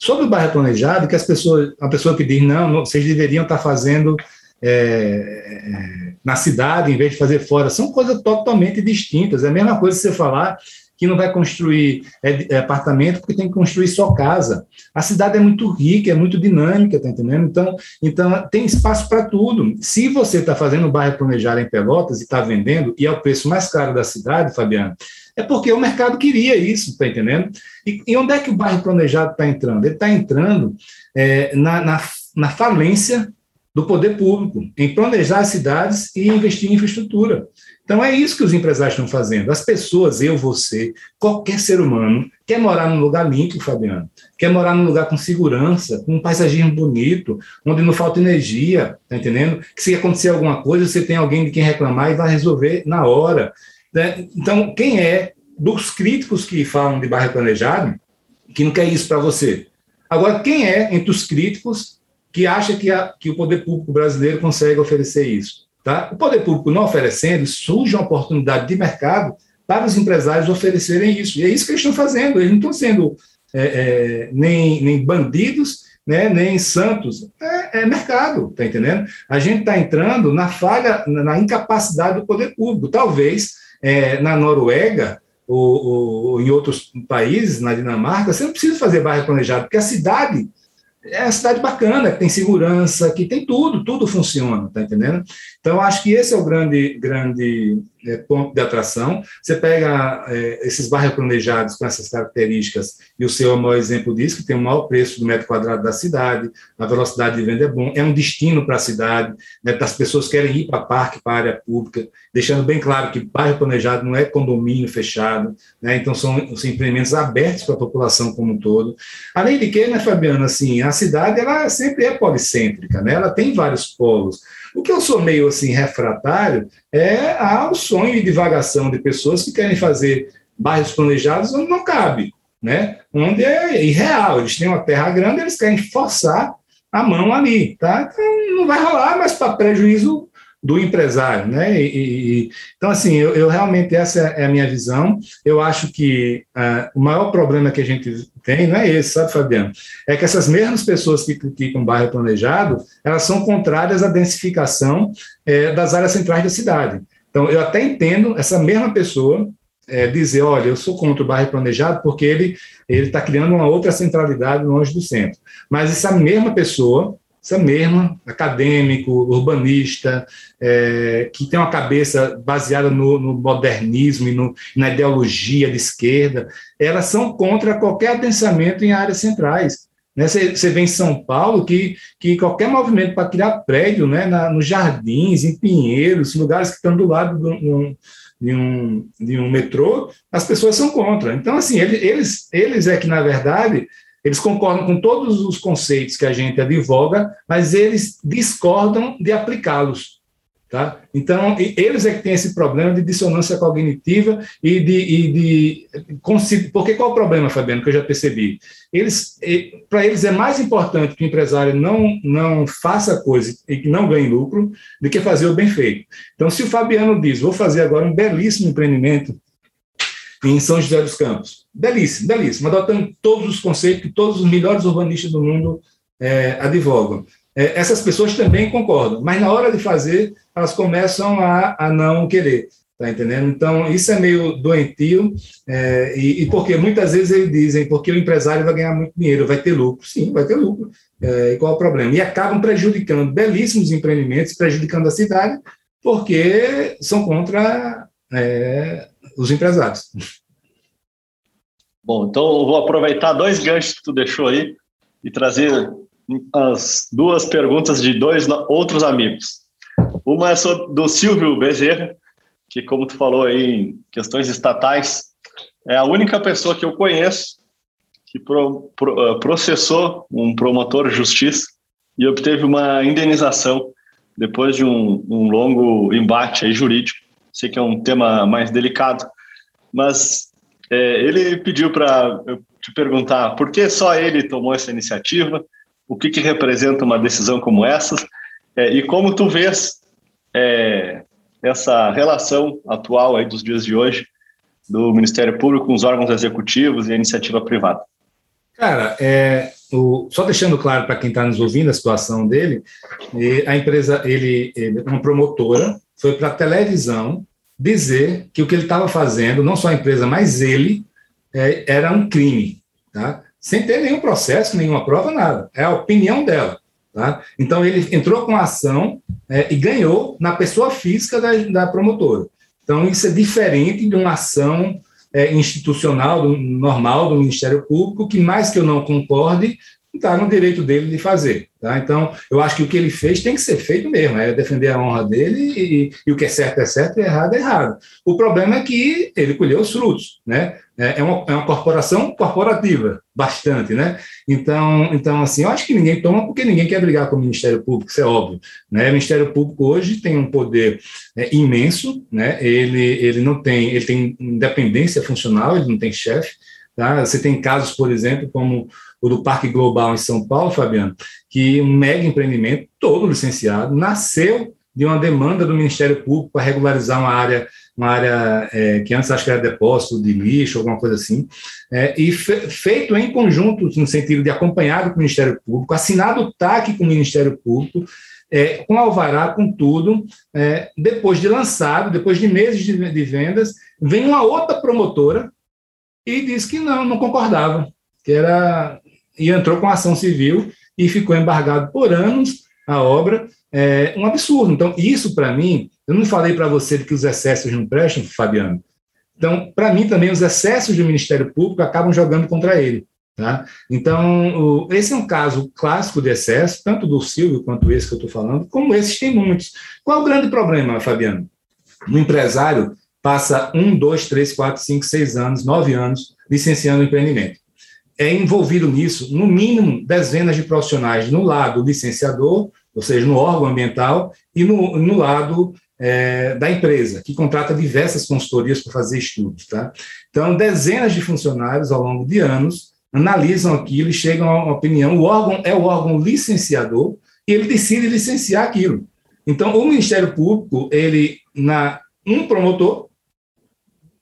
Sobre o bairro planejado, que as pessoas, a pessoa que diz, não vocês deveriam estar fazendo é, na cidade em vez de fazer fora. São coisas totalmente distintas. É a mesma coisa você falar que não vai construir é, é, apartamento porque tem que construir só casa. A cidade é muito rica, é muito dinâmica, tá entendendo? Então, então tem espaço para tudo. Se você está fazendo um bairro planejado em Pelotas e está vendendo, e é o preço mais caro da cidade, Fabiano, é porque o mercado queria isso, tá entendendo? E, e onde é que o bairro planejado está entrando? Ele está entrando é, na, na, na falência do poder público em planejar as cidades e investir em infraestrutura. Então é isso que os empresários estão fazendo. As pessoas, eu, você, qualquer ser humano, quer morar num lugar limpo, Fabiano, quer morar num lugar com segurança, com um paisagismo bonito, onde não falta energia, tá entendendo? Que se acontecer alguma coisa, você tem alguém de quem reclamar e vai resolver na hora. Né? Então, quem é dos críticos que falam de bairro planejado, que não quer isso para você? Agora, quem é entre os críticos que acha que, a, que o poder público brasileiro consegue oferecer isso? Tá? O poder público não oferecendo, surge uma oportunidade de mercado para os empresários oferecerem isso. E é isso que eles estão fazendo. Eles não estão sendo é, é, nem, nem bandidos, né, nem santos. É, é mercado, tá entendendo? A gente está entrando na falha, na incapacidade do poder público. Talvez é, na Noruega ou, ou, em outros países, na Dinamarca, você não precisa fazer bairro planejado, porque a cidade é uma cidade bacana, que tem segurança, que tem tudo, tudo funciona, tá entendendo? Então, acho que esse é o grande, grande é, ponto de atração. Você pega é, esses bairros planejados com essas características, e o seu é o maior exemplo disso, que tem o maior preço do metro quadrado da cidade, a velocidade de venda é bom, é um destino para a cidade, né, as pessoas querem ir para parque, para área pública, deixando bem claro que bairro planejado não é condomínio fechado, né, então são, são empreendimentos abertos para a população como um todo. Além de que, né, Fabiana, assim, a cidade ela sempre é policêntrica, né, ela tem vários polos, o que eu sou meio assim refratário é ao sonho e divagação de pessoas que querem fazer bairros planejados onde não cabe, né? Onde é irreal. Eles têm uma terra grande, eles querem forçar a mão ali, tá? Então não vai rolar, mas para prejuízo do empresário, né? E, e, então, assim, eu, eu, realmente essa é a minha visão. Eu acho que uh, o maior problema que a gente tem não é esse, sabe, Fabiano? É que essas mesmas pessoas que criticam bairro planejado, elas são contrárias à densificação é, das áreas centrais da cidade. Então, eu até entendo essa mesma pessoa é, dizer, olha, eu sou contra o bairro planejado porque ele ele está criando uma outra centralidade longe do centro. Mas essa mesma pessoa essa mesma, acadêmico, urbanista, é, que tem uma cabeça baseada no, no modernismo e no, na ideologia de esquerda, elas são contra qualquer adensamento em áreas centrais. Né? Você, você vê em São Paulo que, que qualquer movimento para criar prédio né, na, nos jardins, em Pinheiros, lugares que estão do lado de um, de um, de um metrô, as pessoas são contra. Então, assim, eles, eles é que, na verdade, eles concordam com todos os conceitos que a gente advoga, mas eles discordam de aplicá-los. Tá? Então, eles é que têm esse problema de dissonância cognitiva e de. E de porque qual é o problema, Fabiano, que eu já percebi? Eles, Para eles é mais importante que o empresário não, não faça coisa e que não ganhe lucro do que fazer o bem feito. Então, se o Fabiano diz, vou fazer agora um belíssimo empreendimento em São José dos Campos. Belíssimo, belíssimo, adotando todos os conceitos que todos os melhores urbanistas do mundo é, advogam. É, essas pessoas também concordam, mas na hora de fazer, elas começam a, a não querer, tá entendendo? Então, isso é meio doentio, é, e, e, porque muitas vezes eles dizem, porque o empresário vai ganhar muito dinheiro, vai ter lucro. Sim, vai ter lucro. É, e qual é o problema? E acabam prejudicando belíssimos empreendimentos, prejudicando a cidade, porque são contra é, os empresários. Bom, então eu vou aproveitar dois ganchos que tu deixou aí e trazer as duas perguntas de dois outros amigos. Uma é do Silvio Bezerra, que, como tu falou aí em questões estatais, é a única pessoa que eu conheço que pro, pro, eh, processou um promotor de justiça e obteve uma indenização depois de um, um longo embate jurídico sei que é um tema mais delicado, mas é, ele pediu para te perguntar por que só ele tomou essa iniciativa, o que, que representa uma decisão como essa, é, e como tu vês é, essa relação atual aí dos dias de hoje do Ministério Público com os órgãos executivos e a iniciativa privada. Cara, é, o, só deixando claro para quem está nos ouvindo a situação dele, a empresa, ele, é uma promotora, foi para a televisão dizer que o que ele estava fazendo, não só a empresa, mas ele, é, era um crime, tá? sem ter nenhum processo, nenhuma prova, nada. É a opinião dela. Tá? Então, ele entrou com a ação é, e ganhou na pessoa física da, da, promotora. Então, isso é diferente de uma ação é, institucional, do, normal do Ministério Público, que mais que eu não concorde, está no direito dele de fazer. Tá? Então, eu acho que o que ele fez tem que ser feito mesmo, é defender a honra dele e, e o que é certo é certo e errado é errado. O problema é que ele colheu os frutos, né? É, é uma, é uma corporação corporativa, bastante, né? Então, então, assim, eu acho que ninguém toma porque ninguém quer brigar com o Ministério Público, isso é óbvio. Né? O Ministério Público hoje tem um poder é, imenso, né? Ele, ele não tem, ele tem independência funcional, ele não tem chefe, tá? Você tem casos, por exemplo, como o do Parque Global em São Paulo, Fabiano, que um mega empreendimento, todo licenciado, nasceu de uma demanda do Ministério Público para regularizar uma área, uma área é, que antes acho que era depósito de lixo, alguma coisa assim, é, e fe, feito em conjunto, no sentido de acompanhado com o Ministério Público, assinado o TAC com o Ministério Público, é, com alvará, com tudo, é, depois de lançado, depois de meses de, de vendas, vem uma outra promotora e diz que não, não concordava, que era e entrou com ação civil e ficou embargado por anos a obra, é um absurdo. Então, isso para mim, eu não falei para você que os excessos não prestam, Fabiano. Então, para mim também, os excessos do Ministério Público acabam jogando contra ele. Tá? Então, esse é um caso clássico de excesso, tanto do Silvio quanto esse que eu estou falando, como esses tem muitos. Qual é o grande problema, Fabiano? Um empresário passa um, dois, três, quatro, cinco, seis anos, nove anos licenciando o empreendimento é envolvido nisso, no mínimo, dezenas de profissionais no lado licenciador, ou seja, no órgão ambiental, e no, no lado é, da empresa, que contrata diversas consultorias para fazer estudos. Tá? Então, dezenas de funcionários, ao longo de anos, analisam aquilo e chegam a uma opinião. O órgão é o órgão licenciador e ele decide licenciar aquilo. Então, o Ministério Público, ele, na um promotor,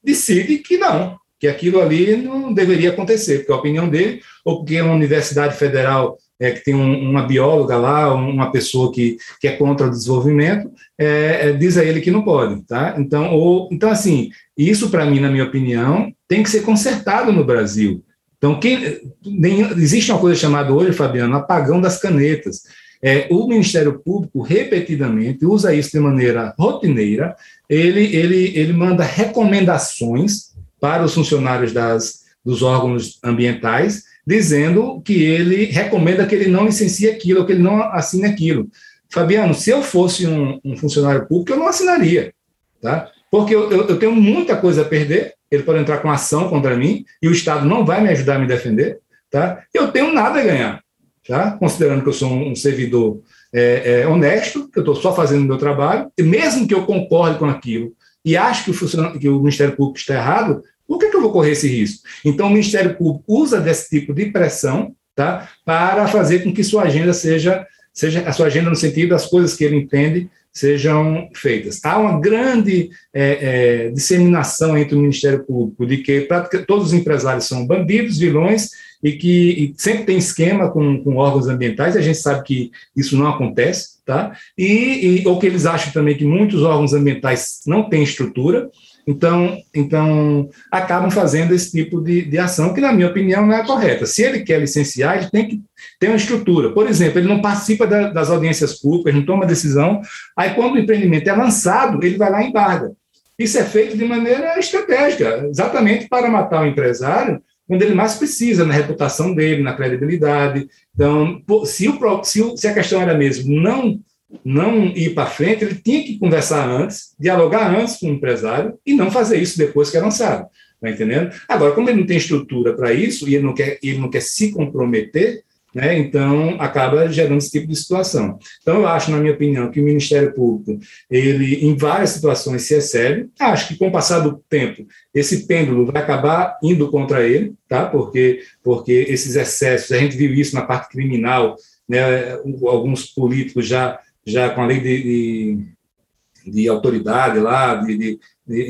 decide que não, que aquilo ali não deveria acontecer, porque a opinião dele, ou porque é uma universidade federal é, que tem um, uma bióloga lá, uma pessoa que, que é contra o desenvolvimento, é, é, diz a ele que não pode, tá? Então, ou, então assim, isso para mim, na minha opinião, tem que ser consertado no Brasil. Então, quem, nem, existe uma coisa chamada hoje, Fabiano, apagão das canetas. É, o Ministério Público, repetidamente, usa isso de maneira rotineira, ele, ele, ele manda recomendações para os funcionários das, dos órgãos ambientais, dizendo que ele recomenda que ele não licencie aquilo, que ele não assine aquilo. Fabiano, se eu fosse um, um funcionário público, eu não assinaria, tá? Porque eu, eu, tenho muita coisa a perder, ele pode entrar com ação contra mim, e o Estado não vai me ajudar a me defender, tá? Eu tenho nada a ganhar, tá? Considerando que eu sou um, servidor é, é, honesto, que eu estou só fazendo o meu trabalho, e mesmo que eu concorde com aquilo, e acho que o, que o Ministério Público está errado, por que, que eu vou correr esse risco? Então, o Ministério Público usa desse tipo de pressão tá, para fazer com que sua agenda seja, seja a sua agenda no sentido das coisas que ele entende sejam feitas. Há uma grande é, é, disseminação entre o Ministério Público de que todos os empresários são bandidos, vilões, e que e sempre tem esquema com, com, órgãos ambientais, a gente sabe que isso não acontece, tá? E, e, ou que eles acham também que muitos órgãos ambientais não têm estrutura, então, então acabam fazendo esse tipo de, de ação, que, na minha opinião, não é correta. Se ele quer licenciar, ele tem que ter uma estrutura. Por exemplo, ele não participa da, das audiências públicas, não toma decisão, aí, quando o empreendimento é lançado, ele vai lá e embarga. Isso é feito de maneira estratégica, exatamente para matar o empresário quando ele mais precisa, na reputação dele, na credibilidade. Então, se, o, se, o, se a questão era mesmo não não ir para frente, ele tinha que conversar antes, dialogar antes com o empresário e não fazer isso depois que é lançado. Está entendendo? Agora, como ele não tem estrutura para isso e ele não quer, ele não quer se comprometer, né, então acaba gerando esse tipo de situação. Então, eu acho, na minha opinião, que o Ministério Público, ele em várias situações se excede. Acho que com o passar do tempo, esse pêndulo vai acabar indo contra ele, tá? Porque, porque esses excessos, a gente viu isso na parte criminal, né, alguns políticos já já com a lei de, de, de autoridade lá, de, de,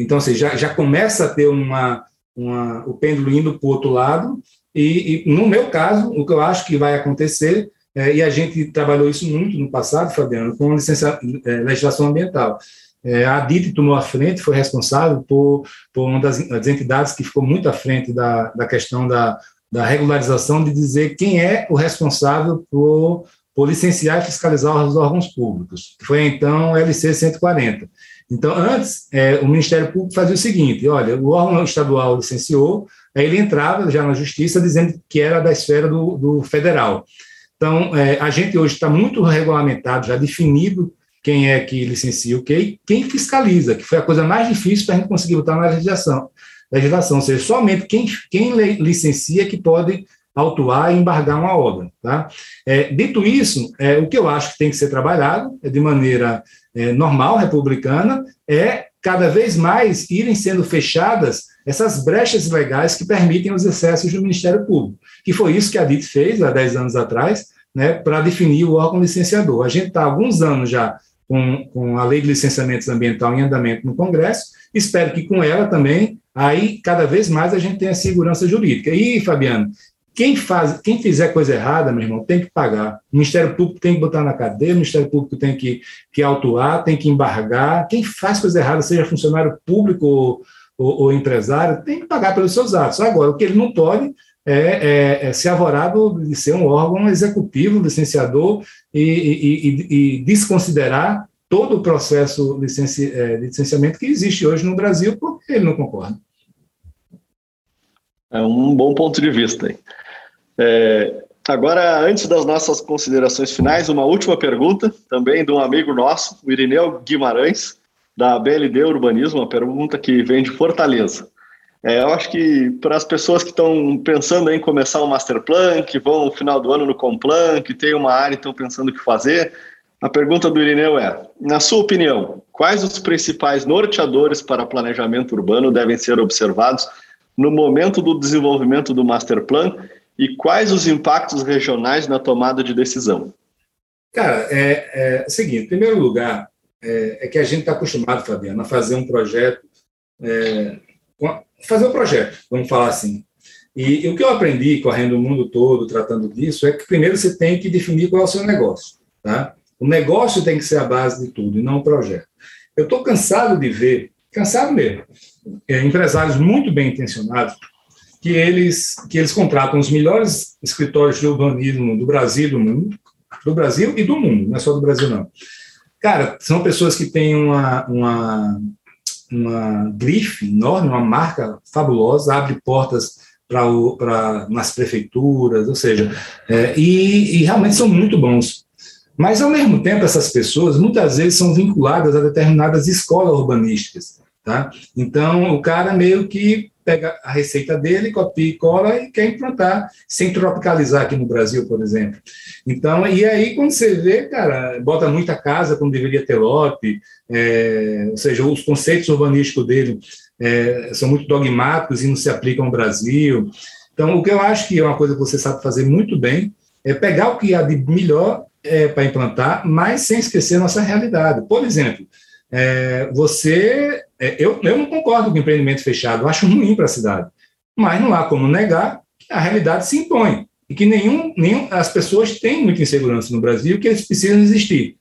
então assim, já, já começa a ter uma, uma, o pêndulo indo para o outro lado, e, e, no meu caso, o que eu acho que vai acontecer, é, e a gente trabalhou isso muito no passado, Fabiano, com licença, é, legislação ambiental. É, a DIT tomou a frente, foi responsável por, por uma das, das entidades que ficou muito à frente da, da questão da, da regularização, de dizer quem é o responsável por por licenciar e fiscalizar os órgãos públicos. Foi então o LC 140. Então, antes, é, o Ministério Público fazia o seguinte: olha, o órgão estadual licenciou, aí ele entrava já na justiça dizendo que era da esfera do, do federal. Então, é, a gente hoje está muito regulamentado, já definido quem é que licencia o quê, quem fiscaliza, que foi a coisa mais difícil para a gente conseguir botar na legislação. legislação ou seja, somente quem, quem licencia que pode autuar e embargar uma obra. Tá? É, dito isso, é, o que eu acho que tem que ser trabalhado é de maneira é, normal, republicana, é cada vez mais irem sendo fechadas essas brechas legais que permitem os excessos do Ministério Público, que foi isso que a DIT fez há 10 anos atrás, né, para definir o órgão licenciador. A gente está alguns anos já com, com a lei de licenciamentos ambiental em andamento no Congresso, espero que com ela também, aí cada vez mais a gente tenha segurança jurídica. E, Fabiano, quem, faz, quem fizer coisa errada, meu irmão, tem que pagar. O Ministério Público tem que botar na cadeia, o Ministério Público tem que, que autuar, tem que embargar. Quem faz coisa errada, seja funcionário público ou, ou, ou empresário, tem que pagar pelos seus atos. Agora, o que ele não pode é, é, é, ser avorado de ser um órgão executivo, licenciador, e, e, e, desconsiderar todo o processo licenci, é, de licenciamento que existe hoje no Brasil, porque ele não concorda. É um bom ponto de vista. É, agora, antes das nossas considerações finais, uma última pergunta, também de um amigo nosso, o Irineu Guimarães, da BLD Urbanismo, uma pergunta que vem de Fortaleza. É, eu acho que para as pessoas que estão pensando em começar um master plan, que vão no final do ano no Complan, que tem uma área e estão pensando o que fazer, a pergunta do Irineu é: na sua opinião, quais os principais norteadores para planejamento urbano devem ser observados no momento do desenvolvimento do master plan e quais os impactos regionais na tomada de decisão? Cara, é, é o seguinte: em primeiro lugar, é, é que a gente está acostumado, Fabiano, a fazer um projeto é, fazer o projeto, vamos falar assim. E, e, o que eu aprendi correndo o mundo todo, tratando disso, é que primeiro você tem que definir qual é o seu negócio. Tá? O negócio tem que ser a base de tudo, e não o projeto. Eu estou cansado de ver, cansado mesmo, é, empresários muito bem intencionados, que eles, que eles contratam os melhores escritórios de urbanismo do Brasil do mundo, do Brasil e do mundo, não é só do Brasil, não. Cara, são pessoas que têm uma, uma uma grife enorme, uma marca fabulosa, abre portas para nas prefeituras, ou seja, é, e, e, realmente são muito bons. Mas, ao mesmo tempo, essas pessoas muitas vezes são vinculadas a determinadas escolas urbanísticas. Tá? Então, o cara meio que pega a receita dele, copia e cola e quer implantar, sem tropicalizar aqui no Brasil, por exemplo. Então, e aí, quando você vê, cara, bota muita casa quando deveria ter lote, é, ou seja, os conceitos urbanísticos dele é, são muito dogmáticos e não se aplicam ao Brasil. Então, o que eu acho que é uma coisa que você sabe fazer muito bem é pegar o que há de melhor é, para implantar, mas sem esquecer a nossa realidade. Por exemplo, é, você. É, eu, eu não concordo com empreendimento fechado, acho ruim para a cidade. Mas não há como negar que a realidade se impõe e que nenhum, nenhum, as pessoas têm muita insegurança no Brasil que eles precisam existir.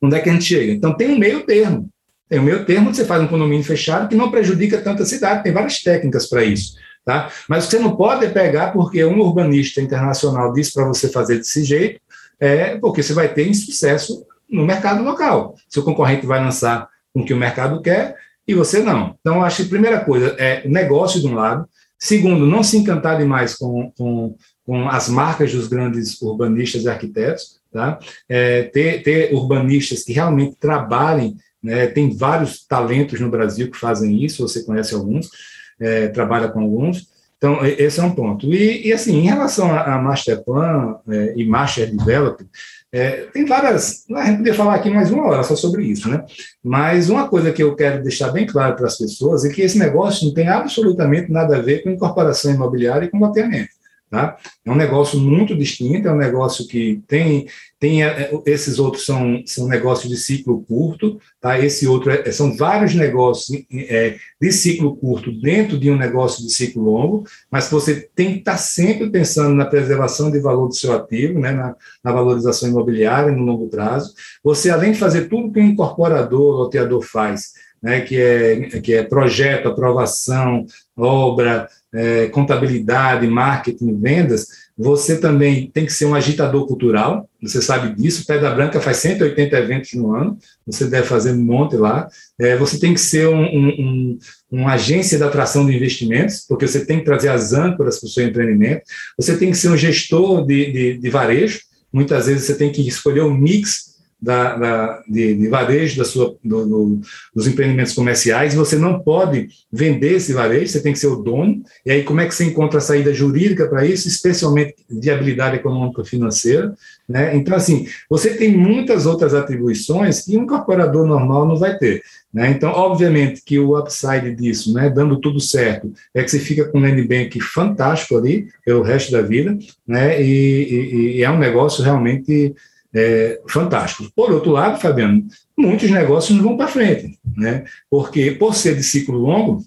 Onde é que a gente chega? Então tem um meio termo. Tem um meio termo onde você faz um condomínio fechado que não prejudica tanto a cidade. Tem várias técnicas para isso. Tá? Mas você não pode pegar porque um urbanista internacional disse para você fazer desse jeito, é porque você vai ter insucesso no mercado local. Seu concorrente vai lançar com o que o mercado quer e você não. Então, acho que a primeira coisa é o negócio de um lado. Segundo, não se encantar demais com, com, com as marcas dos grandes urbanistas e arquitetos. Tá? É, ter, ter urbanistas que realmente trabalhem, né? tem vários talentos no Brasil que fazem isso, você conhece alguns, é, trabalha com alguns. Então, esse é um ponto. E, e assim, em relação a, a Masterplan é, e Master Development, é, tem várias. A gente podia falar aqui mais uma hora só sobre isso, né? Mas uma coisa que eu quero deixar bem claro para as pessoas é que esse negócio não tem absolutamente nada a ver com incorporação imobiliária e com loteamento. Tá? É um negócio muito distinto, é um negócio que tem, tem é, esses outros são, são negócios de ciclo curto, tá? esse outro é, são vários negócios é, de ciclo curto dentro de um negócio de ciclo longo, mas você tem que estar sempre pensando na preservação de valor do seu ativo, né? na, na valorização imobiliária no longo prazo. Você, além de fazer tudo que um incorporador, loteador faz, né, que, é, que é projeto, aprovação, obra, é, contabilidade, marketing, vendas, Você também tem que ser um agitador cultural, você sabe disso. Pedra Branca faz 180 eventos no ano, você deve fazer um monte lá. É, você tem que ser um, um, um, uma agência de atração de investimentos, porque você tem que trazer as âncoras para o seu empreendimento. Você tem que ser um gestor de, de, de varejo. Muitas vezes você tem que escolher um mix da, da, de, de, varejo da sua, do, do, dos empreendimentos comerciais, você não pode vender esse varejo, você tem que ser o dono, e aí como é que você encontra a saída jurídica para isso, especialmente viabilidade econômica financeira, né? Então, assim, você tem muitas outras atribuições que um incorporador normal não vai ter, né? Então, obviamente que o upside disso, né, dando tudo certo, é que você fica com um land bank fantástico ali pelo resto da vida, né? e, e, e é um negócio realmente é, fantásticos. Por outro lado, Fabiano, muitos negócios não vão para frente, né? porque, por ser de ciclo longo,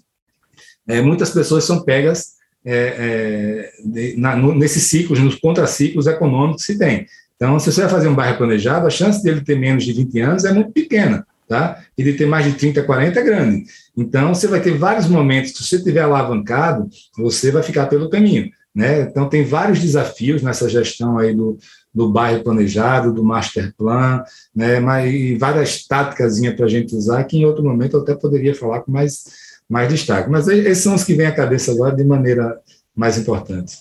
é, muitas pessoas são pegas é, é de, na, no, nesses ciclos, nos contraciclos econômicos que se tem. Então, se você vai fazer um bairro planejado, a chance dele ter menos de 20 anos é muito pequena, tá? E de ter mais de 30, 40 é grande. Então, você vai ter vários momentos se você tiver alavancado, você vai ficar pelo caminho, né? Então, tem vários desafios nessa gestão aí do, do bairro planejado, do master plan, né, mas várias táticas para a gente usar, que em outro momento eu até poderia falar com mais, mais destaque. Mas esses são os que vêm à cabeça agora de maneira mais importante.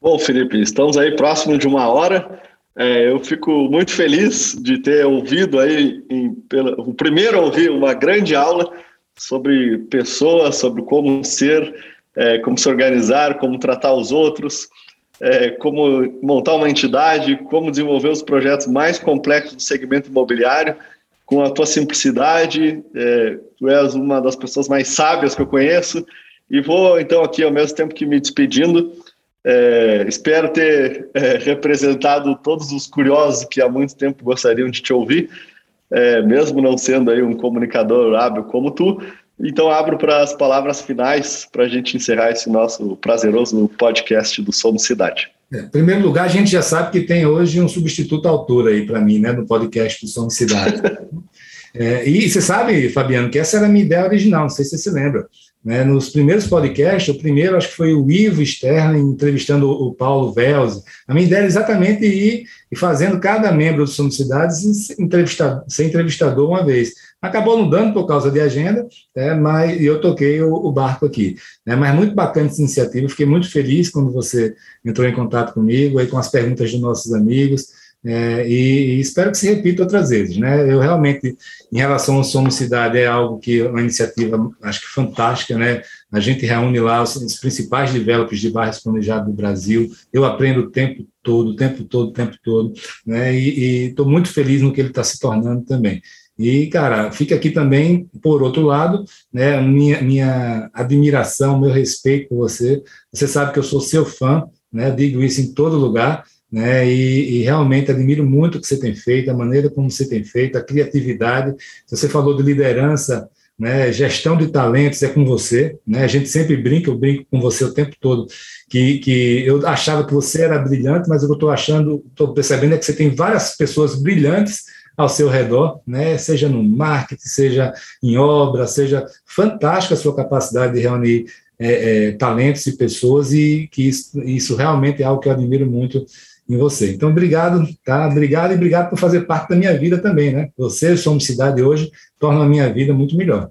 Bom, Felipe, estamos aí próximo de uma hora. É, eu fico muito feliz de ter ouvido aí, em, pela, o primeiro a ouvir uma grande aula sobre pessoas, sobre como ser, é, como se organizar, como tratar os outros, é, como montar uma entidade, como desenvolver os projetos mais complexos do segmento imobiliário, com a tua simplicidade. É, tu és uma das pessoas mais sábias que eu conheço. E vou, então, aqui, ao mesmo tempo que me despedindo, é, espero ter é, representado todos os curiosos que há muito tempo gostariam de te ouvir, é, mesmo não sendo aí um comunicador hábil como tu. Então, abro para as palavras finais para a gente encerrar esse nosso prazeroso podcast do Somos Cidade. É, em primeiro lugar, a gente já sabe que tem hoje um substituto à altura aí para mim, né, no podcast do Somos Cidade. é, e você sabe, Fabiano, que essa era a minha ideia original, não sei se você se lembra. Né, nos primeiros podcasts, o primeiro acho que foi o Ivo Sterling entrevistando o Paulo Velze. A minha ideia era exatamente ir e fazendo cada membro do Somos Cidades ser entrevistador uma vez. Acabou não dando por causa de agenda, né, mas eu toquei o, o barco aqui. Né, mas muito bacana essa iniciativa, fiquei muito feliz quando você entrou em contato comigo, aí com as perguntas dos nossos amigos, é, e, e, espero que se repita outras vezes. Né? Eu realmente, em relação ao Somos Cidade, é algo que é uma iniciativa, acho que fantástica, né? A gente reúne lá os, os principais developers de bairros planejados do Brasil, eu aprendo o tempo todo, o tempo todo, o tempo todo, né? E estou muito feliz no que ele está se tornando também. E, cara, fica aqui também, por outro lado, né, minha, minha admiração, meu respeito por você. Você sabe que eu sou seu fã, né, digo isso em todo lugar, né, e, e, realmente admiro muito o que você tem feito, a maneira como você tem feito, a criatividade. Você falou de liderança, né, gestão de talentos é com você, né, a gente sempre brinca, eu brinco com você o tempo todo, que, que eu achava que você era brilhante, mas eu estou achando, estou percebendo é que você tem várias pessoas brilhantes ao seu redor, né? seja no marketing, seja em obra, seja fantástica a sua capacidade de reunir é, é, talentos e pessoas e que isso, isso realmente é algo que eu admiro muito em você. Então, obrigado, tá? Obrigado e obrigado por fazer parte da minha vida também, né? Você, Somos Cidade hoje, torna a minha vida muito melhor.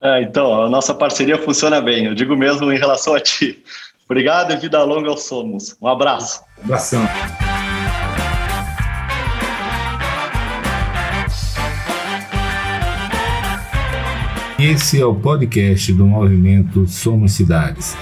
É, então, a nossa parceria funciona bem, eu digo mesmo em relação a ti. Obrigado e vida longa ao Somos. Um abraço. Um abração. Esse é o podcast do movimento Somos Cidades.